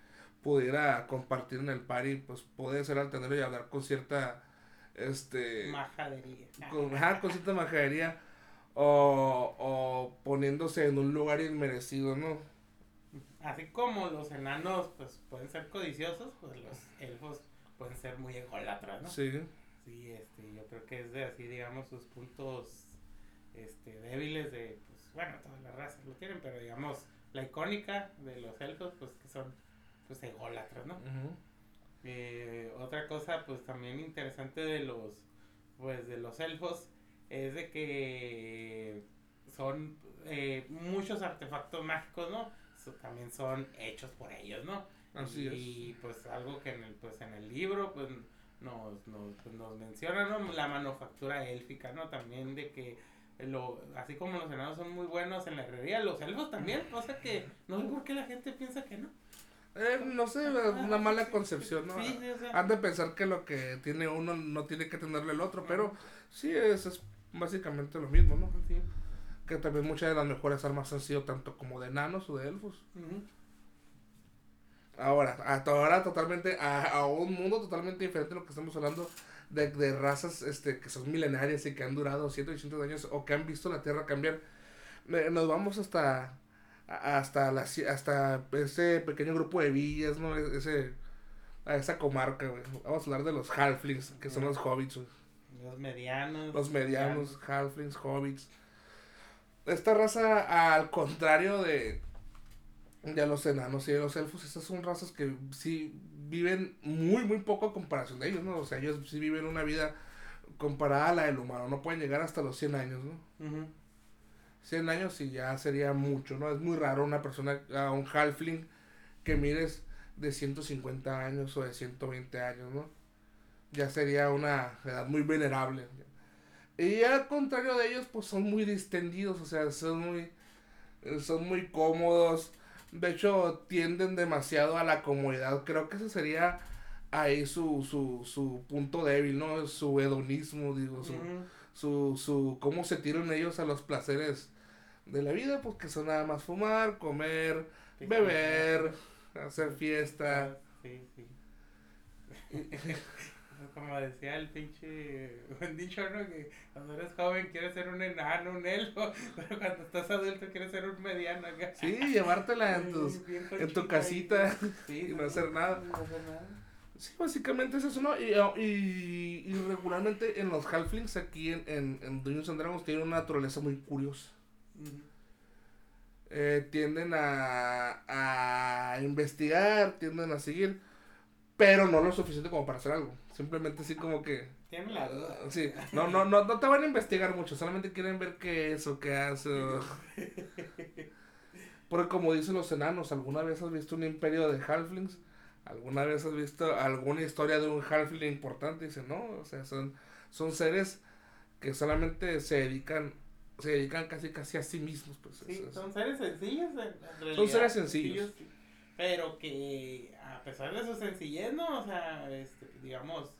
pudiera compartir en el party, pues puede ser alternero y hablar con cierta este majadería. Con, con cierta majadería o, o poniéndose en un lugar inmerecido, ¿no? Así como los enanos pues pueden ser codiciosos, pues los elfos pueden ser muy ególatras, ¿no? Sí. Sí, este, yo creo que es de así, digamos, sus puntos este, débiles de, pues, bueno, todas las razas lo tienen, pero digamos, la icónica de los elfos, pues que son pues ególatras, ¿no? Eh, otra cosa, pues también interesante de los, pues de los elfos es de que son eh, muchos artefactos mágicos, ¿no? también son hechos por ellos, ¿no? Así y, pues algo que en el, pues en el libro, pues nos, nos, pues, nos menciona, ¿no? La manufactura élfica, ¿no? También de que lo, así como los enanos son muy buenos en la herrería, los elfos también, cosa que no sé por qué la gente piensa que no. Eh, no sé, una mala concepción, ¿no? Han de pensar que lo que tiene uno no tiene que tenerle el otro, pero sí, es, es básicamente lo mismo, ¿no? Que también muchas de las mejores armas han sido tanto como de enanos o de elfos. Ahora, ahora totalmente, a, un mundo totalmente diferente a lo que estamos hablando de, de razas este, que son milenarias y que han durado 180 años o que han visto la Tierra cambiar. Eh, nos vamos hasta hasta la, hasta ese pequeño grupo de villas, ¿no? E-, ese a esa comarca, güey. Vamos a hablar de los halflings, que son los hobbits, Los medianos. Los medianos, halflings, hobbits. Esta raza, al contrario de, de los enanos y de los elfos, estas son razas que sí viven muy, muy poco a comparación de ellos, ¿no? O sea, ellos sí viven una vida comparada a la del humano, no pueden llegar hasta los 100 años, ¿no? 100 años y ya sería mucho, ¿no? Es muy raro una persona, a un halfling que mires de 150 años o de 120 años, ¿no? Ya sería una edad muy venerable. Y al contrario de ellos, pues son muy distendidos, o sea, son muy, son muy cómodos. De hecho, tienden demasiado a la comodidad. Creo que ese sería ahí su, su, su punto débil, ¿no? Su hedonismo, digo, su, su, su, cómo se tiran ellos a los placeres de la vida, pues que son nada más fumar, comer, beber, hacer fiesta. Sí, sí. *laughs* Como decía el pinche buen dicho, ¿no? Que cuando eres joven quieres ser un enano, un elfo, *laughs* pero cuando estás adulto quieres ser un mediano. Sí, llevártela en, *laughs* tus, en tu casita y no hacer nada. No hacer nada. Sí, básicamente es eso, ¿no? Y, y, y regularmente en los halflings aquí en, en, en Dungeons and Dragons tienen una naturaleza muy curiosa. Eh, tienden a, a investigar, tienden a seguir, pero no lo suficiente como para hacer algo. Simplemente así como que... Tienen la duda. Sí, no, no, no, no te van a investigar mucho, solamente quieren ver qué es o qué hace. *laughs* Porque como dicen los enanos, ¿alguna vez has visto un imperio de halflings? ¿Alguna vez has visto alguna historia de un halfling importante? Dice, no, o sea, son, son seres que solamente se dedican se dedican casi casi a sí mismos. Pues, sí, son seres sencillos. son seres sencillos. pero que a pesar de su sencillez, ¿no? O sea, este, digamos,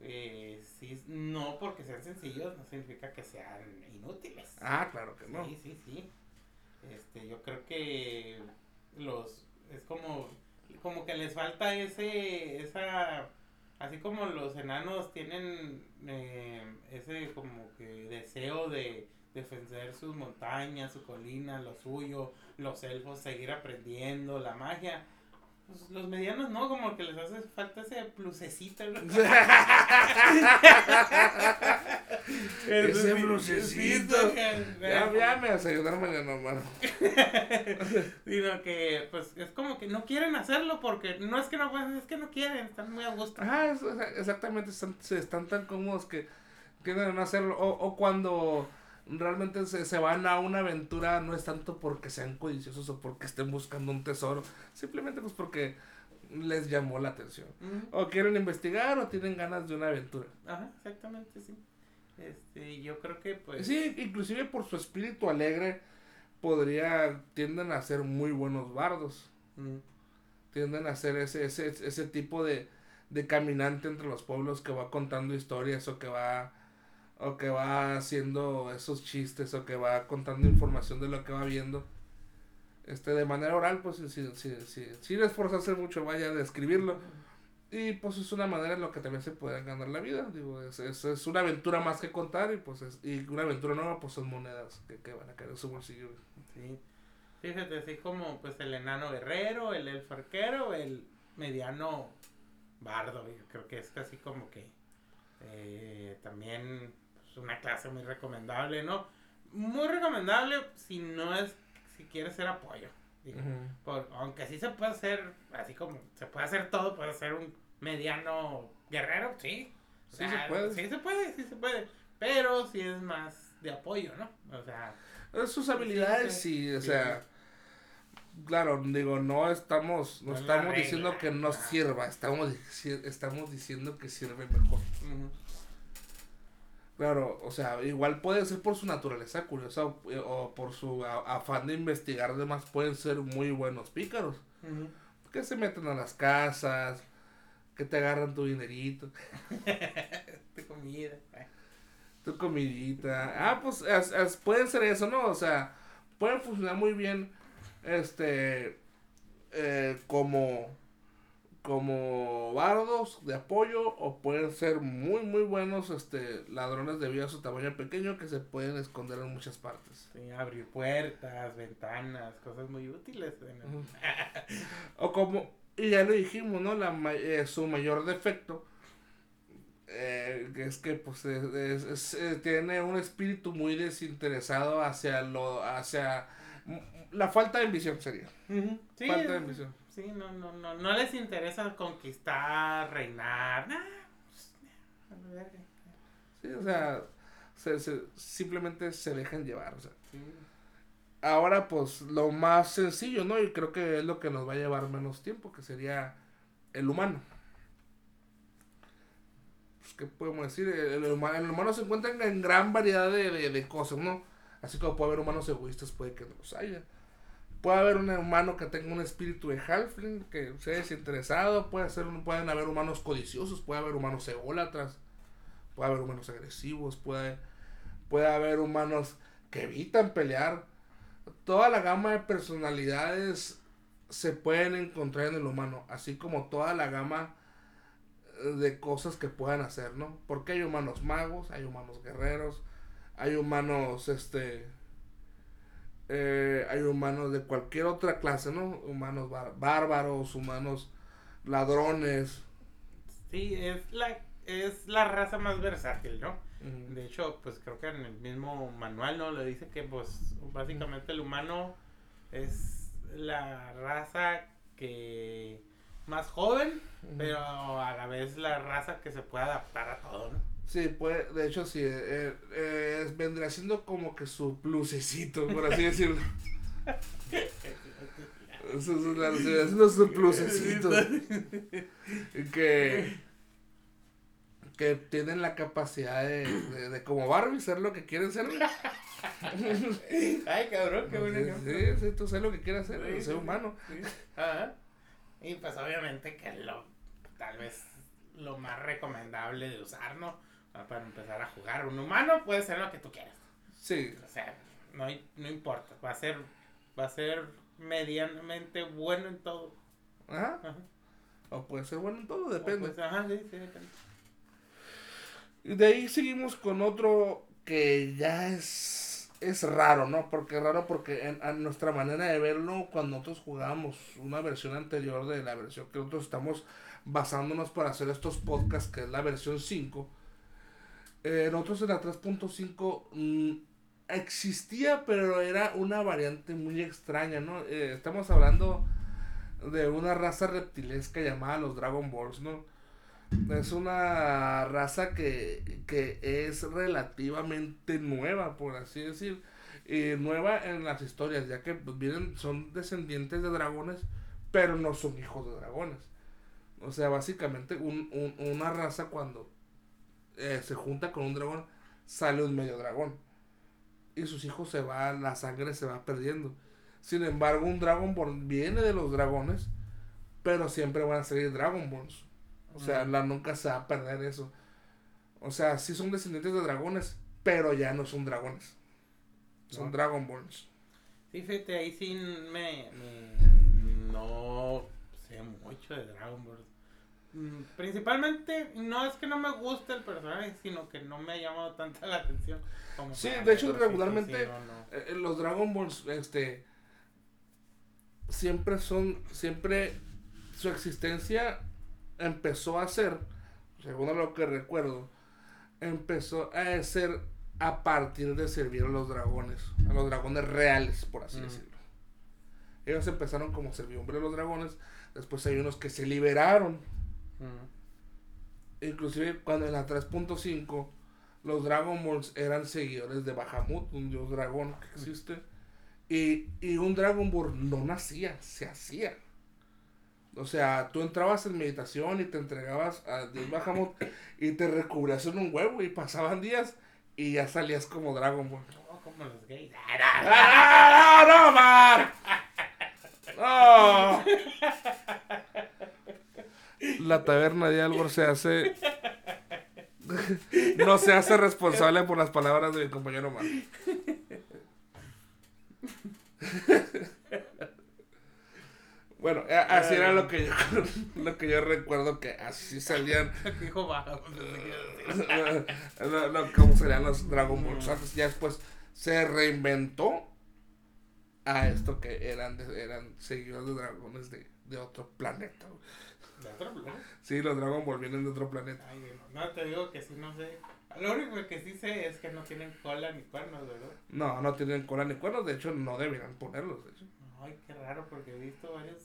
eh, sí, no porque sean sencillos no significa que sean inútiles. Ah, claro que no. Sí, sí, sí. Este, yo creo que los, es como, como que les falta ese, esa, así como los enanos tienen eh, ese como que deseo de defender sus montañas, su colina, lo suyo, los elfos seguir aprendiendo, la magia. Pues los medianos no, como que les hace falta ese plusecito. *laughs* ese plusecito. ya, ya me hace ayudar mañana, mano. Sino que, pues, es como que no quieren hacerlo porque no es que no puedan, es que no quieren, están muy a gusto. Ah, exactamente, están, están tan cómodos que quieren hacerlo. O, o cuando realmente se, se, van a una aventura no es tanto porque sean codiciosos o porque estén buscando un tesoro, simplemente pues porque les llamó la atención. O quieren investigar o tienen ganas de una aventura. Ajá, exactamente, sí. Este, yo creo que pues... Sí, inclusive por su espíritu alegre podría, tienden a ser muy buenos bardos. Tienden a ser ese, ese, ese tipo de, de caminante entre los pueblos que va contando historias o que va o que va haciendo esos chistes o que va contando información de lo que va viendo. Este de manera oral pues sin, sin, sin, sin esforzarse mucho vaya a describirlo y pues es una manera en la que también se puede ganar la vida. Digo es, es, es una aventura más que contar y pues es, y una aventura nueva pues son monedas que, que van a caer en su bolsillo. Sí. Fíjate así como pues el enano guerrero el elfo arquero el mediano bardo yo creo que es casi como que eh, también una clase muy recomendable, ¿no? Muy recomendable si no es, si quieres ser apoyo. aunque sí se puede hacer, así como se puede hacer todo, puede ser un mediano guerrero, sí. sí se puede. Sí se puede, sí se puede. Pero si es más de apoyo, ¿no? O sea. Sus habilidades sí, o sea. Claro, digo, no estamos, no, estamos diciendo que no sirva, estamos, estamos diciendo que sirve mejor. Claro, o sea, igual puede ser por su naturaleza curiosa o, por su afán de investigar demás, pueden ser muy buenos pícaros. Que se meten a las casas, que te agarran tu dinerito. *laughs* tu comida. Tu comidita. Ah, pues pueden ser eso, ¿no? O sea, pueden funcionar muy bien este eh, como como bardos de apoyo o pueden ser muy muy buenos este ladrones debido a su tamaño pequeño que se pueden esconder en muchas partes. Sí, abrir puertas, ventanas, cosas muy útiles. *laughs* o como y ya lo dijimos, ¿no? La eh, su mayor defecto eh, es que pues eh, tiene un espíritu muy desinteresado hacia lo hacia la falta de ambición sería sí, falta de ambición sí no no no no les interesa conquistar reinar sí o sea simplemente se dejan llevar o sea ahora pues lo más sencillo no y creo que es lo que nos va a llevar menos tiempo que sería el humano ¿qué podemos decir? El, humano, se encuentra en, gran variedad de, cosas, ¿no? Así como puede haber humanos egoístas, puede que no los haya. Puede haber un humano que tenga un espíritu de halfling, que sea desinteresado, puede ser, pueden haber humanos codiciosos, puede haber humanos ególatras, puede haber humanos agresivos, puede, puede haber humanos que evitan pelear. Toda la gama de personalidades se pueden encontrar en el humano, así como toda la gama de cosas que puedan hacer, ¿no? Porque hay humanos magos, hay humanos guerreros, hay humanos, este, eh, hay humanos de cualquier otra clase, ¿no? Humanos bárbaros, humanos ladrones. Sí, es la, es la raza más versátil, ¿no? De hecho, pues creo que en el mismo manual, ¿no? Le dice que, pues, básicamente el humano es la raza que más joven, pero a la vez la raza que se puede adaptar a todo, ¿no? Sí, puede, de hecho sí, eh, eh, vendría siendo como que su plusecito, por así decirlo. Eso, su plusecito. que, que tienen la capacidad de, de, como Barbie ser lo que quieren ser. Ay, cabrón, qué bueno. Sí, sí, tú sabes lo que quieres hacer, ser humano. Ajá. Y pues obviamente que lo, tal vez lo más recomendable de usar, ¿no? Para empezar a jugar. Un humano puede ser lo que tú quieras. Sí. O sea, no, no importa. Va a ser, va a ser medianamente bueno en todo. Ajá. O puede ser bueno en todo, depende. ajá, sí, sí, depende. Y de ahí seguimos con otro que ya es es raro, ¿no? Porque raro porque en, a nuestra manera de verlo, cuando nosotros jugábamos una versión anterior de la versión que nosotros estamos basándonos para hacer estos podcasts, que es la versión 5, eh, nosotros en la 3.5 mm, existía, pero era una variante muy extraña, ¿no? Eh, estamos hablando de una raza reptilesca llamada los Dragon Balls, ¿no? Es una raza que, es relativamente nueva, por así decir. Y nueva en las historias, ya que pues, vienen, son descendientes de dragones, pero no son hijos de dragones. O sea, básicamente una raza cuando eh, se junta con un dragón, sale un medio dragón. Y sus hijos se van, la sangre se va perdiendo. Sin embargo, un Dragonborn viene de los dragones, pero siempre van a salir Dragonborns. O sea, la nunca se va a perder eso. O sea, sí son descendientes de dragones, pero ya no son dragones. Son Dragonborns. Sí, fíjate, ahí sí me, no sé mucho de Dragonborns. Mm, principalmente, no es que no me guste el personaje, sino que no me ha llamado tanta la atención. Como sí, de hecho, regularmente eh, eh, los Dragonborns, este, siempre son, siempre su existencia empezó a ser, según lo que recuerdo, empezó a ser a partir de servir a los dragones, a los dragones reales, por así decirlo. Ellos empezaron como servidumbre de los dragones, después hay unos que se liberaron. Inclusive cuando en la 3.5 los Dragon Balls eran seguidores de Bahamut, un dios dragón que existe. Y, y un Dragon Ball no nacía, se hacía. O sea, tú entrabas en meditación y te entregabas a Dios Bahamut y te recubrías en un huevo y pasaban días y ya salías como Dragon Ball. No, como los gays. ¡Ah, no, Mar! ¡No! La taberna de Albor se hace. no se hace responsable por las palabras de mi compañero Mar. Bueno, así era lo que yo lo que yo recuerdo que así salían. *laughs* no, como *laughs* salían los Dragon Ball. Ya después se reinventó a esto que eran, eran seguidores de dragones de, de otro planeta. ¿De otro planeta? Sí, los Dragon Ball vienen de otro planeta. Ay, no, te digo que sí, no sé. Lo único que sí sé es que no tienen cola ni cuernos, ¿verdad? No, no tienen cola ni cuernos, de hecho no deberían ponerlos, de hecho. Ay, qué raro, porque he visto varios...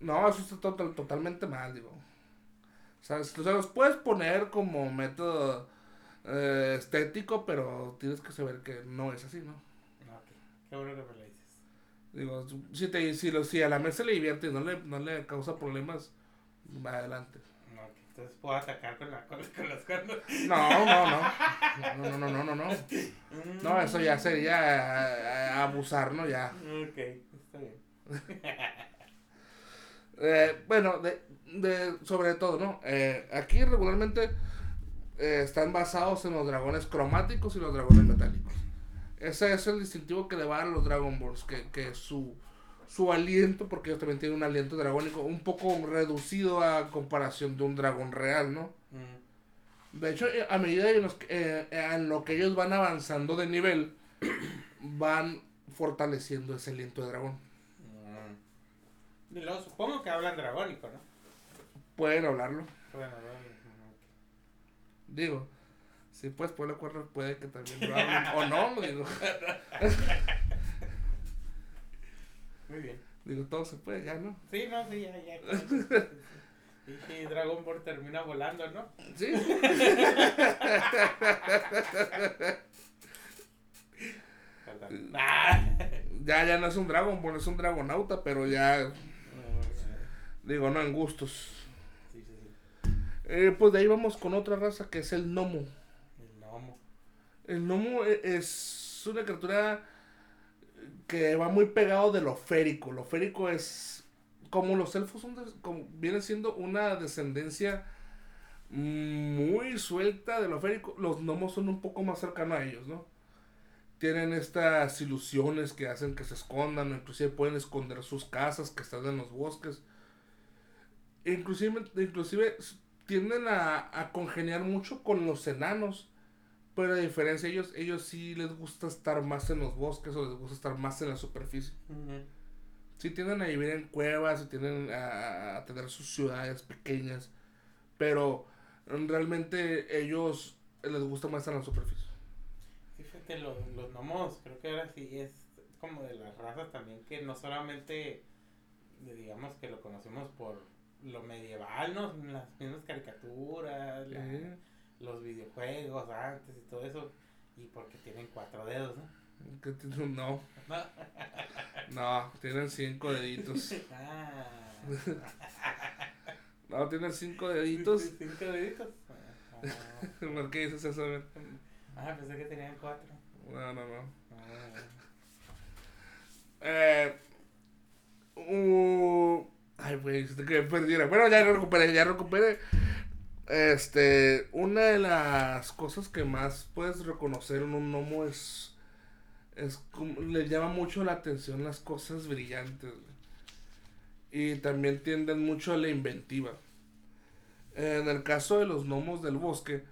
No, eso está total, totalmente mal, digo. O sea, los puedes poner como método eh, estético, pero tienes que saber que no es así, ¿no? Ok, qué bueno que me. Digo, si, te, si, lo, si a la mesa le divierte y no le, no le causa problemas, va adelante. entonces puedo atacar con, la, con, los cuernos. No, no, no. No, no, no, no, no. *laughs* No, eso ya sería eh, abusar, ¿no? Ya. Ok, está bien. *laughs* eh, bueno, de, de, sobre todo, ¿no? Eh, aquí regularmente eh, están basados en los dragones cromáticos y los dragones metálicos. Ese es el distintivo que le va a los Dragon Balls, que, que su, su aliento, porque ellos también tienen un aliento dragónico un poco reducido a comparación de un dragón real, ¿no? Mm. De hecho, eh, a medida eh, en lo que ellos van avanzando de nivel, *coughs* van fortaleciendo ese aliento de dragón. Mm. Y luego supongo que hablan dragónico, ¿no? Pueden hablarlo. Pueden hablarlo. Digo, si puedes ponerle cuernos, puede que también lo hablen. *laughs* o no, digo. Muy bien. Digo, todo se puede ya, ¿no? Sí, no, sí, ya, ya. *laughs* Y si Dragon Ball termina volando, ¿no? Sí. *laughs* ya, ya no es un Dragon Ball, es un Dragonauta, pero ya. Digo, no en gustos. Eh, pues de ahí vamos con otra raza que es el Nomo. El Nomo. El Nomo e, es una criatura que va muy pegado de lo férico. Lo férico es como los elfos son como, viene siendo una descendencia muy suelta de lo férico. Los gnomos son un poco más cercanos a ellos, ¿no? Tienen estas ilusiones que hacen que se escondan, inclusive pueden esconder sus casas que están en los bosques. Inclusive, inclusive tienden a, a, congeniar mucho con los enanos. Pero a diferencia ellos, ellos sí les gusta estar más en los bosques o les gusta estar más en la superficie. Sí tienden a vivir en cuevas y tienden a, tener sus ciudades pequeñas. Pero realmente ellos les gusta más estar en la superficie. Fíjate, los, los gnomos, creo que ahora sí es como de las razas también que no solamente, digamos que lo conocemos por lo medieval, ¿no? Las mismas caricaturas, los videojuegos antes y todo eso. Y porque tienen cuatro dedos, ¿no? *laughs* No. No, tienen cinco deditos. Ah. *laughs* No, tienen cinco deditos. *laughs* ¿Cinco deditos? ¿Por qué dices eso? Ah, pensé que tenían cuatro. No, no, no. Ah. Eh, uh, Ay, güey, que perdiera. Bueno, ya recuperé, ya recuperé. Este, una de las cosas que más puedes reconocer en un gnomo es. es le llama mucho la atención las cosas brillantes. Y también tienden mucho a la inventiva. En el caso de los gnomos del bosque,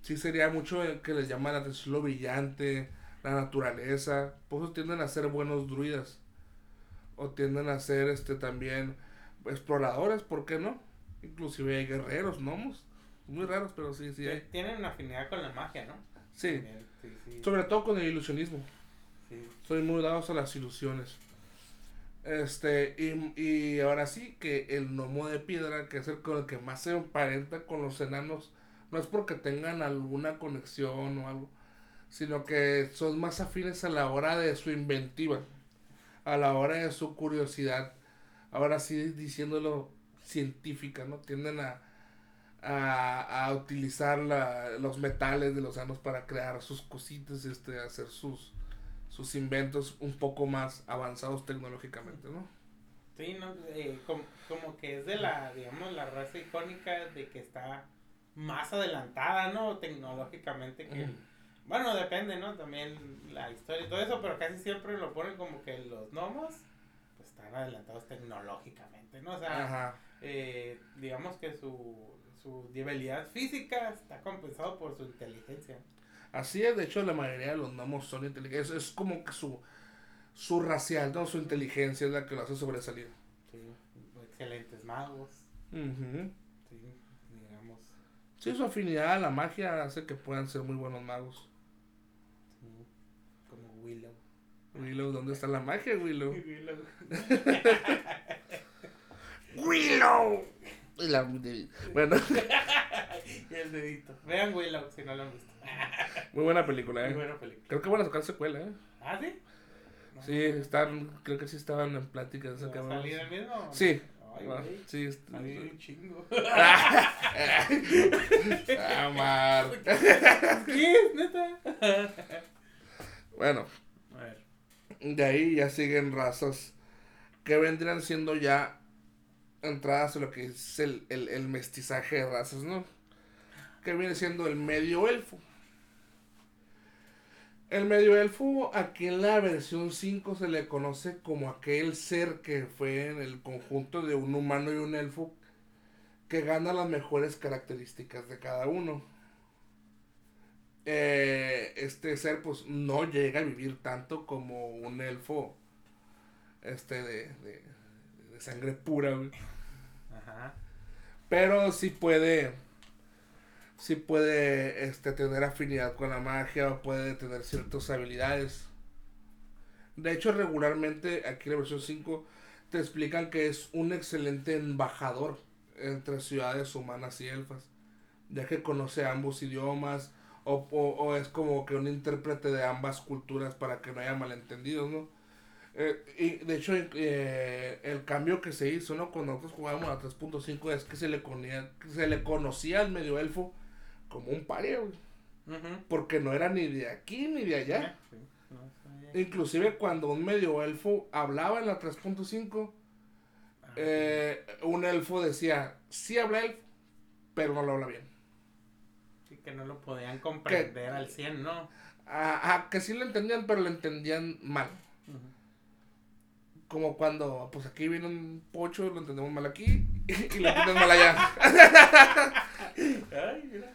sí sería mucho que les llama la atención lo brillante, la naturaleza. Por eso tienden a ser buenos druidas. O tienden a ser este también exploradores, ¿por qué no? Inclusive hay guerreros, gnomos. Muy raros, pero sí, sí hay. Tienen una afinidad con la magia, ¿no? Sí. Sobre todo con el ilusionismo. Sí. Soy muy dados a las ilusiones. Este, y, y ahora sí que el gnomo de piedra, que es el con el que más se emparenta con los enanos, no es porque tengan alguna conexión o algo, sino que son más afines a la hora de su inventiva, a la hora de su curiosidad ahora sí diciéndolo científica, ¿no? Tienden a, a, utilizar los metales de los anos para crear sus cositas, este, hacer sus, sus inventos un poco más avanzados tecnológicamente, ¿no? Sí, no, eh, como, que es de la, digamos, la raza icónica de que está más adelantada, ¿no? Tecnológicamente que... Bueno, depende, ¿no? También la historia y todo eso, pero casi siempre lo ponen como que los gnomos están adelantados tecnológicamente, ¿no? O sea, eh, digamos que su, su debilidad física está compensado por su inteligencia. Así es, de hecho la mayoría de los gnomos son inteligentes, es como que su, su racial, ¿no? Su inteligencia es la que lo hace sobresalir. Sí, excelentes magos. Sí, digamos. Sí, su afinidad a la magia hace que puedan ser muy buenos magos. Sí, como Willow. Willow, ¿dónde está la magia, Willow? *laughs* Willow. *laughs* Willow. Bueno. *laughs* y el dedito. Vean Willow si no lo han visto. *laughs* Muy buena película, ¿eh? Muy buena película. Creo que van a sacar secuela, ¿eh? ¿Ah, sí? Sí, están, creo que sí estaban en pláticas. ¿Va a salir el mismo? Sí. Ay, güey. Sí, un chingo. *laughs* Amar. ¿Qué? ¿Neta? bueno. A ver. De ahí ya siguen razas que vendrían siendo ya entradas a lo que es el, el, el mestizaje de razas, ¿no? Que viene siendo el medio elfo. El medio elfo, aquí en la versión 5 se le conoce como aquel ser que fue en el conjunto de un humano y un elfo que gana las mejores características de cada uno. Eh, este ser pues no llega a vivir tanto como un elfo este de, de, sangre pura, Pero sí puede puede este, tener afinidad con la magia o puede tener ciertas habilidades. De hecho, regularmente aquí en la versión 5 te explican que es un excelente embajador entre ciudades humanas y elfas, ya que conoce ambos idiomas o, o, es como que un intérprete de ambas culturas para que no haya malentendidos, ¿no? Eh, y de hecho, eh, el cambio que se hizo, ¿no? Cuando nosotros jugábamos a 3.5 es que se le, conocía, se le conocía al medio elfo como un paria, Porque no era ni de aquí ni de allá. Inclusive cuando un medio elfo hablaba en la 3.5, ah, eh, un elfo decía, sí habla elfo, pero no lo habla bien. Sí, que no lo podían comprender al 100, ¿no? Ah, que sí lo entendían, pero lo entendían mal. Como cuando, pues aquí viene un pocho, lo entendemos mal aquí y, lo entendemos mal allá. Ay, mira.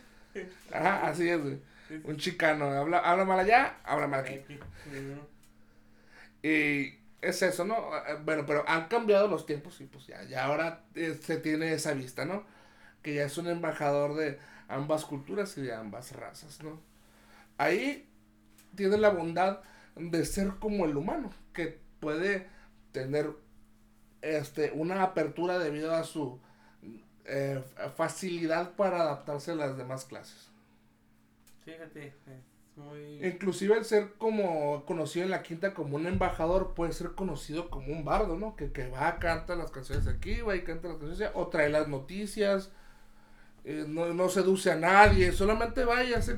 Ajá, así es, Un chicano. Habla, habla mal allá, habla mal aquí. Y es eso, ¿no? Bueno, pero han cambiado los tiempos y pues ya, ya ahora eh, se tiene esa vista, ¿no? Que ya es un embajador de ambas culturas y de ambas razas, ¿no? Ahí tiene la bondad de ser como el humano, que puede tener este, una apertura debido a su eh, facilidad para adaptarse a las demás clases. Fíjate, muy... Inclusive el ser como conocido en la quinta como un embajador puede ser conocido como un bardo, ¿no? Que, que va, canta las canciones aquí, va y canta las canciones o trae las noticias, eh, no, no, seduce a nadie, solamente va y hace,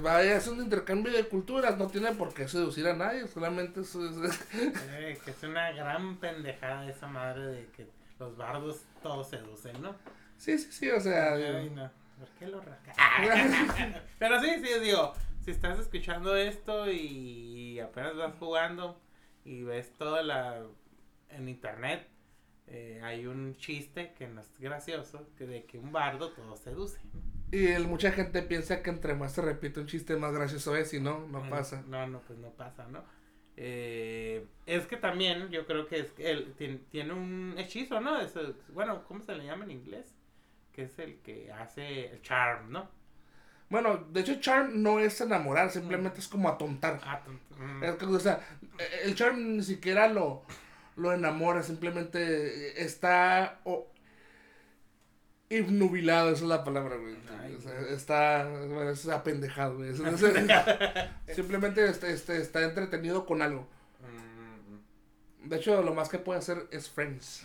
vaya, hace un intercambio de culturas, no tiene por qué seducir a nadie, solamente es... Eh, que es una gran pendejada esa madre de que los bardos todos seducen, ¿no? Sí, sí, sí, o sea. Ay, no. ¿Por qué lo *laughs* Pero sí, sí, digo, si estás escuchando esto y apenas vas jugando y ves toda la. en internet, eh, hay un chiste que no es gracioso, que de que un bardo todo seduce. Y el, mucha gente piensa que entre más se repite un chiste, más gracioso es, y no, no pasa. No, no, pues no pasa, ¿no? Eh, es que también yo creo que es, él tiene, un hechizo, ¿no? bueno, ¿cómo se le llama en inglés? que es el que hace el charm, ¿no? Bueno, de hecho, charm no es enamorar, simplemente es como atontar. Mm. o sea, el charm ni siquiera lo, lo enamora, simplemente está o, esa es la palabra, güey. está, es apendejado, güey. *laughs* simplemente está, este, está entretenido con algo. Mm. De hecho, lo más que puede hacer es friends.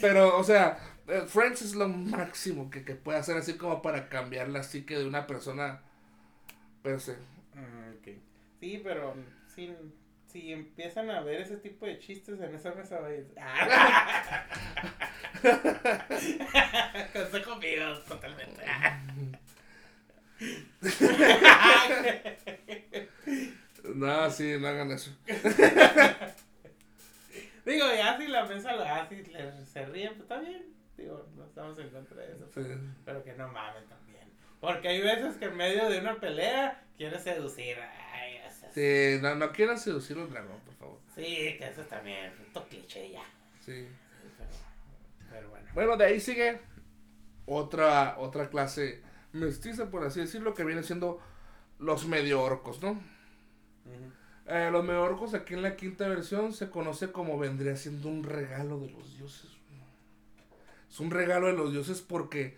Pero, o sea, eh, Friends es lo máximo que, que puede hacer así como para cambiar la psique de una persona per se. Mm, sí, pero si, si empiezan a ver ese tipo de chistes en esa mesa, ah. *laughs* Consejo mío, totalmente. *laughs* no, sí, no hagan eso. *laughs* Digo, ya si la mesa así se ríen, pues está bien. Digo, no estamos en contra de eso. Pero que no mamen también. Porque hay veces que en medio de una pelea quieres seducir. Ay, Sí, no, no quieras seducir a un dragón, por favor. Sí, que eso también, un cliché ya. Sí. pero, bueno. Bueno, de ahí sigue otra, otra clase mestiza, por así decirlo, que viene siendo los medio orcos, ¿no? Eh, los medio orcos aquí en la quinta versión se conoce como vendría siendo un regalo de los dioses. Es un regalo de los dioses porque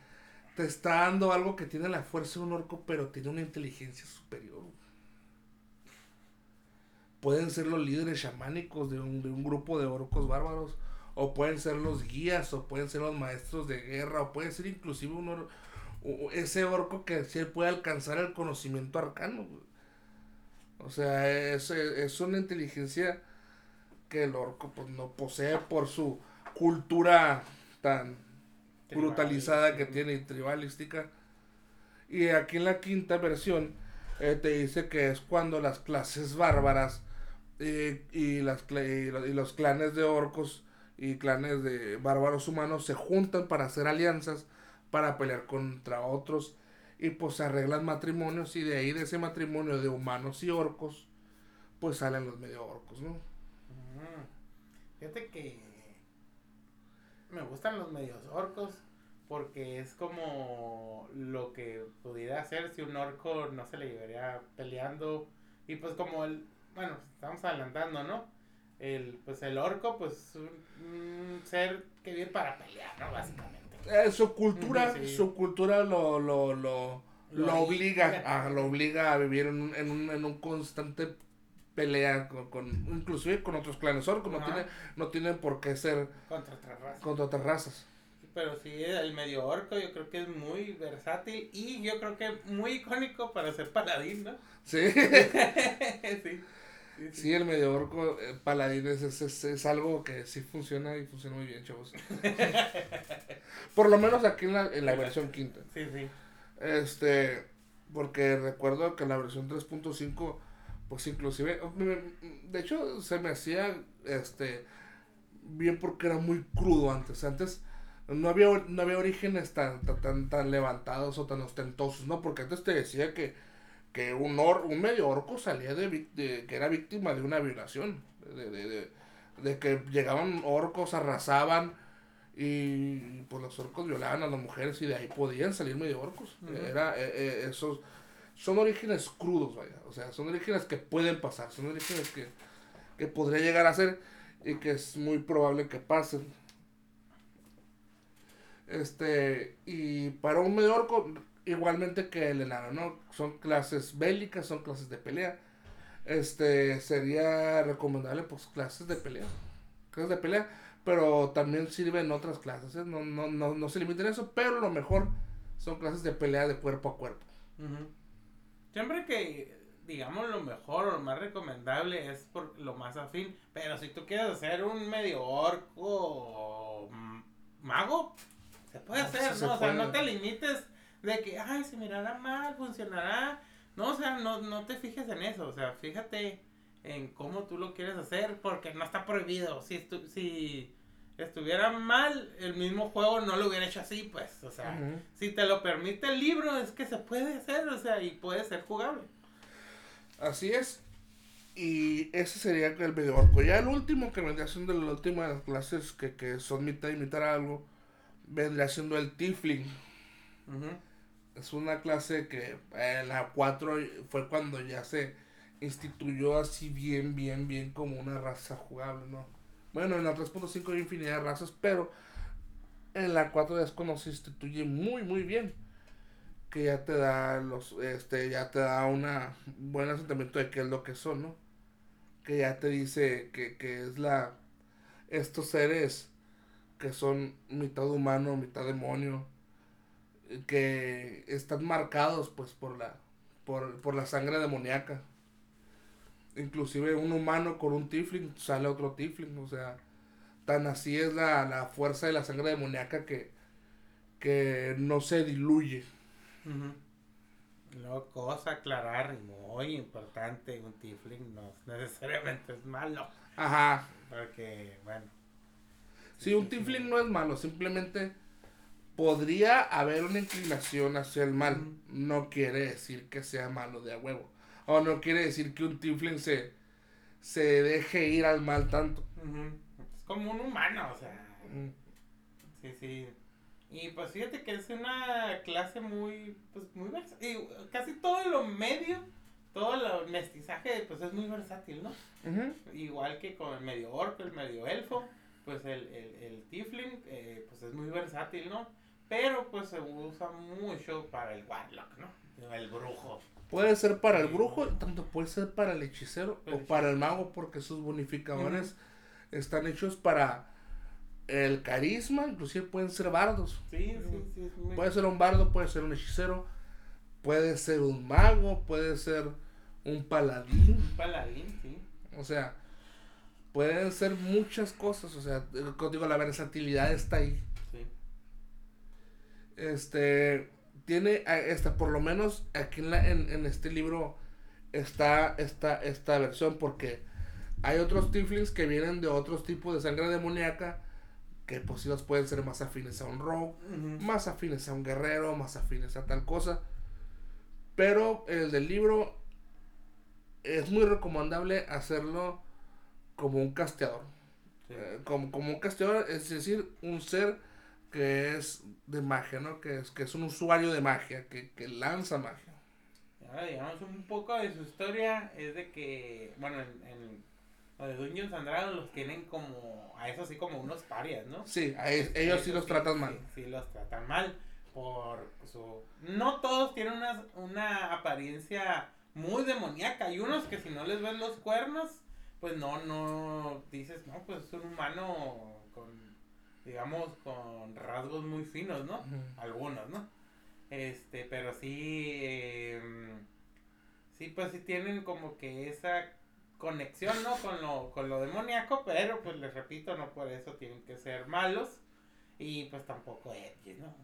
te está dando algo que tiene la fuerza de un orco, pero tiene una inteligencia superior. Pueden ser los líderes chamánicos de un, grupo de orcos bárbaros, o pueden ser los guías, o pueden ser los maestros de guerra, o puede ser inclusive un ese orco que sí puede alcanzar el conocimiento arcano. O sea, es, es una inteligencia que el orco pues, no posee por su cultura tan brutalizada que tiene y tribalística. Y aquí en la quinta versión eh, te dice que es cuando las clases bárbaras eh, y, las, y los clanes de orcos y clanes de bárbaros humanos se juntan para hacer alianzas para pelear contra otros y pues se arreglan matrimonios y de ahí de ese matrimonio de humanos y orcos pues salen los medio orcos, ¿no? Fíjate que me gustan los medios orcos porque es como lo que pudiera hacer si un orco no se le llevaría peleando. Y pues como el bueno estamos adelantando no el pues el orco pues un, ser que vive para pelear no básicamente. Eh, su cultura su cultura lo lo, lo, lo, obliga. a lo obliga a vivir en un, en un, en un constante pelea con, con, inclusive con otros clanes orcos no tiene no tienen por qué ser contra otras razas contra otras razas pero sí, el medio orco yo creo que es muy versátil y yo creo que muy icónico para ser paladín, ¿no? Sí. *laughs* sí. Sí, el medio orco eh, paladín es, es, es, algo que sí funciona y funciona muy bien, chavos. *laughs* Por lo menos aquí en la, en la versión quinta. Sí, sí. Este, porque recuerdo que en la versión 3.5, pues inclusive, de hecho se me hacía, este, bien porque era muy crudo antes. Antes no había, no había orígenes tan, tan, tan levantados o tan ostentosos, ¿no? Porque antes te decía que, que un, or, un medio orco salía de, que era víctima de una violación, de, de, de, que llegaban orcos, arrasaban y pues los orcos violaban a las mujeres y de ahí podían salir medio orcos. Era eh, eh, esos son orígenes crudos, vaya, o sea, son orígenes que pueden pasar, son orígenes que, que podría llegar a ser y que es muy probable que pasen. Este, y para un medio igualmente que el enano, ¿no? Son clases bélicas, son clases de pelea. Este, sería recomendable, pues, clases de pelea. Clases de pelea, pero también sirven otras clases, ¿eh? no, no, no, no se limiten a eso, pero lo mejor son clases de pelea de cuerpo a cuerpo. Siempre que, digamos, lo mejor o lo más recomendable es por lo más afín, pero si tú quieres hacer un medio orco mago, se puede hacer, ¿no? o sea, no te limites de que, ay, se mirará mal, funcionará. No, o sea, no, no te fijes en eso, o sea, fíjate en cómo tú lo quieres hacer, porque no está prohibido. Si, si estuviera mal, el mismo juego no lo hubiera hecho así, pues, o sea, si te lo permite el libro, es que se puede hacer, o sea, y puede ser jugable. Así es. Y ese sería el medio orco. Ya el último que vendría siendo la última de las clases que, que son mitad y mitad algo vendría siendo el Tifling. Es una clase que en la 4 fue cuando ya se instituyó así bien, bien, bien como una raza jugable, ¿no? Bueno, en la 3.5 hay infinidad de razas, pero en la 4 es cuando se instituye muy, muy bien. Que ya te da los, este, ya te da una buen asentamiento de qué es lo que son, ¿no? Que ya te dice que, que es la, estos seres que son mitad humano, mitad demonio, que están marcados pues por la, por, la sangre demoníaca. Inclusive un humano con un tifling sale otro tifling, o sea, tan así es la, fuerza de la sangre demoníaca que, que no se diluye. No, cosa aclarar, muy importante, un tifling no necesariamente es malo. Ajá. Porque, bueno, Sí, un Tifling no es malo, simplemente podría haber una inclinación hacia el mal. No quiere decir que sea malo de a huevo. O no quiere decir que un Tiflin se, se deje ir al mal tanto. Es como un humano, o sea. Sí, sí. Y pues fíjate que es una clase muy, pues muy versátil. Casi todo lo medio, todo el mestizaje, pues es muy versátil, ¿no? Igual que con el medio orco, el medio elfo, pues el, el, el tiefling, eh, pues es muy versátil, ¿no? Pero pues se usa mucho para el warlock, ¿no? El brujo. Puede ser para el brujo, tanto puede ser para el hechicero o para el mago, porque sus bonificadores están hechos para el carisma, inclusive pueden ser bardos. Sí, sí, sí. Puede ser un bardo, puede ser un hechicero, puede ser un mago, puede ser un paladín. Un paladín, sí. O sea, pueden ser muchas cosas, o sea, digo, la versatilidad está ahí. Sí. Este, tiene, este, por lo menos aquí en, la, en, en este libro está esta, esta versión, porque hay otros tieflings que vienen de otros tipos de sangre demoníaca que pues los pueden ser más afines a un rogue, más afines a un guerrero, más afines a tal cosa. Pero el del libro es muy recomendable hacerlo como un casteador. Eh, como, como un casteador, es decir, un ser que es de magia, ¿no? Que es, que es un usuario de magia, que, que lanza magia. Ahora, digamos, un poco de su historia es de que, bueno, en de Dungeons and Dragons los tienen como, a eso sí como unos parias, ¿no? Sí, ellos sí los tratan mal. Sí, los tratan mal por su... No todos tienen una, una apariencia muy demoníaca. Hay unos que si no les ven los cuernos, pues no, no, dices, no, pues es un humano con, digamos, con rasgos muy finos, ¿no? Algunos, ¿no? Este, pero sí, em, sí, pues sí tienen como que esa conexión, ¿no? Con lo, con lo demoníaco, pero pues les repito, no por eso tienen que ser malos. Y pues tampoco edgy, ¿no?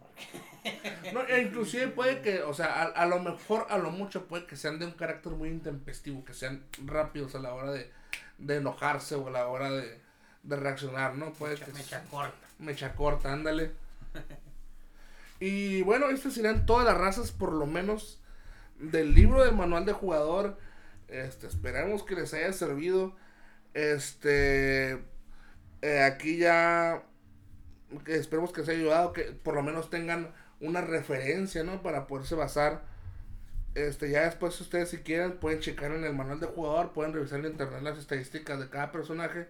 *laughs* no e inclusive puede que, o sea, a, lo mejor, a lo mucho puede que sean de un carácter muy intempestivo, que sean rápidos a la hora de, de enojarse o a la hora de, de reaccionar, ¿no? Puede que mecha corta. Mecha corta, ándale. y bueno, estas serían todas las razas, por lo menos, del libro del manual de jugador este, esperamos que les haya servido. Este, eh, aquí ya, esperemos que les haya ayudado, que por lo menos tengan una referencia, ¿no? Para poderse basar. Este, ya después ustedes si quieren pueden checar en el manual de jugador, pueden revisar en internet las estadísticas de cada personaje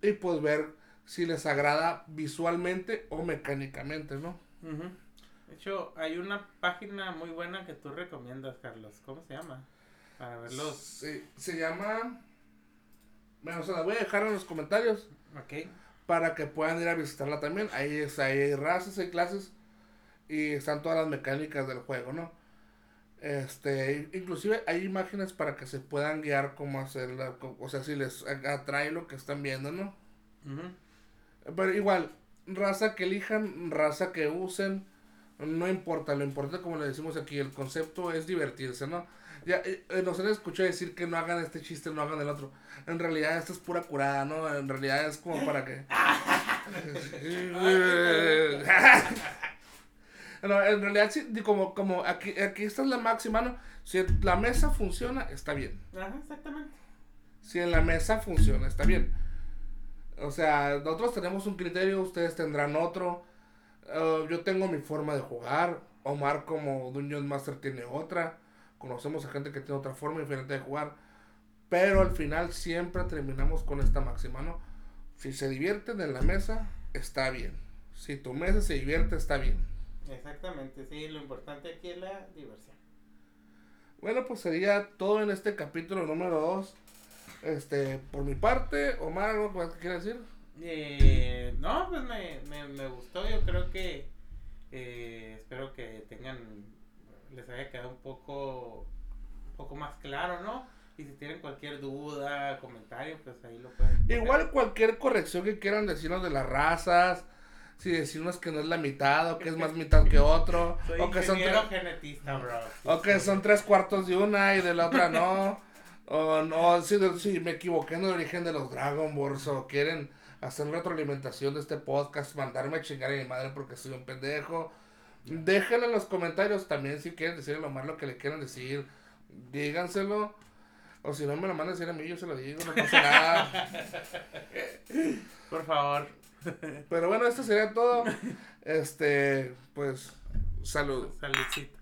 y pues ver si les agrada visualmente o mecánicamente, ¿no? De hecho, hay una página muy buena que tú recomiendas, Carlos. ¿Cómo se llama? Para verlos. Se, se llama. Bueno, se la voy a dejar en los comentarios. Ok. Para que puedan ir a visitarla también. Ahí, es, hay razas, hay clases. Y están todas las mecánicas del juego, ¿no? Este, inclusive hay imágenes para que se puedan guiar cómo hacerla, o sea, si les atrae lo que están viendo, ¿no? Pero igual, raza que elijan, raza que usen, no importa, lo importante como le decimos aquí, el concepto es divertirse, ¿no? Ya, eh, eh, nos han escuchado decir que no hagan este chiste, no hagan el otro. En realidad esto es pura curada, ¿no? En realidad es como para que... *laughs* no, en realidad sí, como, como aquí, aquí esta es la máxima, ¿no? Si la mesa funciona, está bien. Ajá, exactamente. Si en la mesa funciona, está bien. O sea, nosotros tenemos un criterio, ustedes tendrán otro. Uh, yo tengo mi forma de jugar. Omar como Dungeon Master tiene otra conocemos a gente que tiene otra forma diferente de jugar, pero al final siempre terminamos con esta máxima, ¿no? Si se divierten en la mesa, está bien. Si tu mesa se divierte, está bien. Exactamente, sí, lo importante aquí es la diversión. Bueno, pues sería todo en este capítulo número 2. Este, por mi parte, Omar, ¿algo que quieras decir? Eh, no, pues me, me, me, gustó, yo creo que eh, espero que tengan les haya quedado un poco, un poco más claro, ¿no? Y si tienen cualquier duda, comentario, pues ahí lo pueden. Igual cualquier corrección que quieran decirnos de las razas, si decirnos que no es la mitad o que es más mitad que otro, *laughs* o que son genetista, bro. o que son tres cuartos de una y de la otra no. O no, si, si me equivoqué en el origen de los Dragon Balls o quieren hacer retroalimentación de este podcast, mandarme a chingar a mi madre porque soy un pendejo. Déjenlo en los comentarios también si quieren decirle lo malo que le quieran decir. Díganselo. O si no me lo mandan a decir a mí, yo se lo digo, no pasa nada. *laughs* Por favor. Pero bueno, esto sería todo. Este, pues, salud. Saludcita.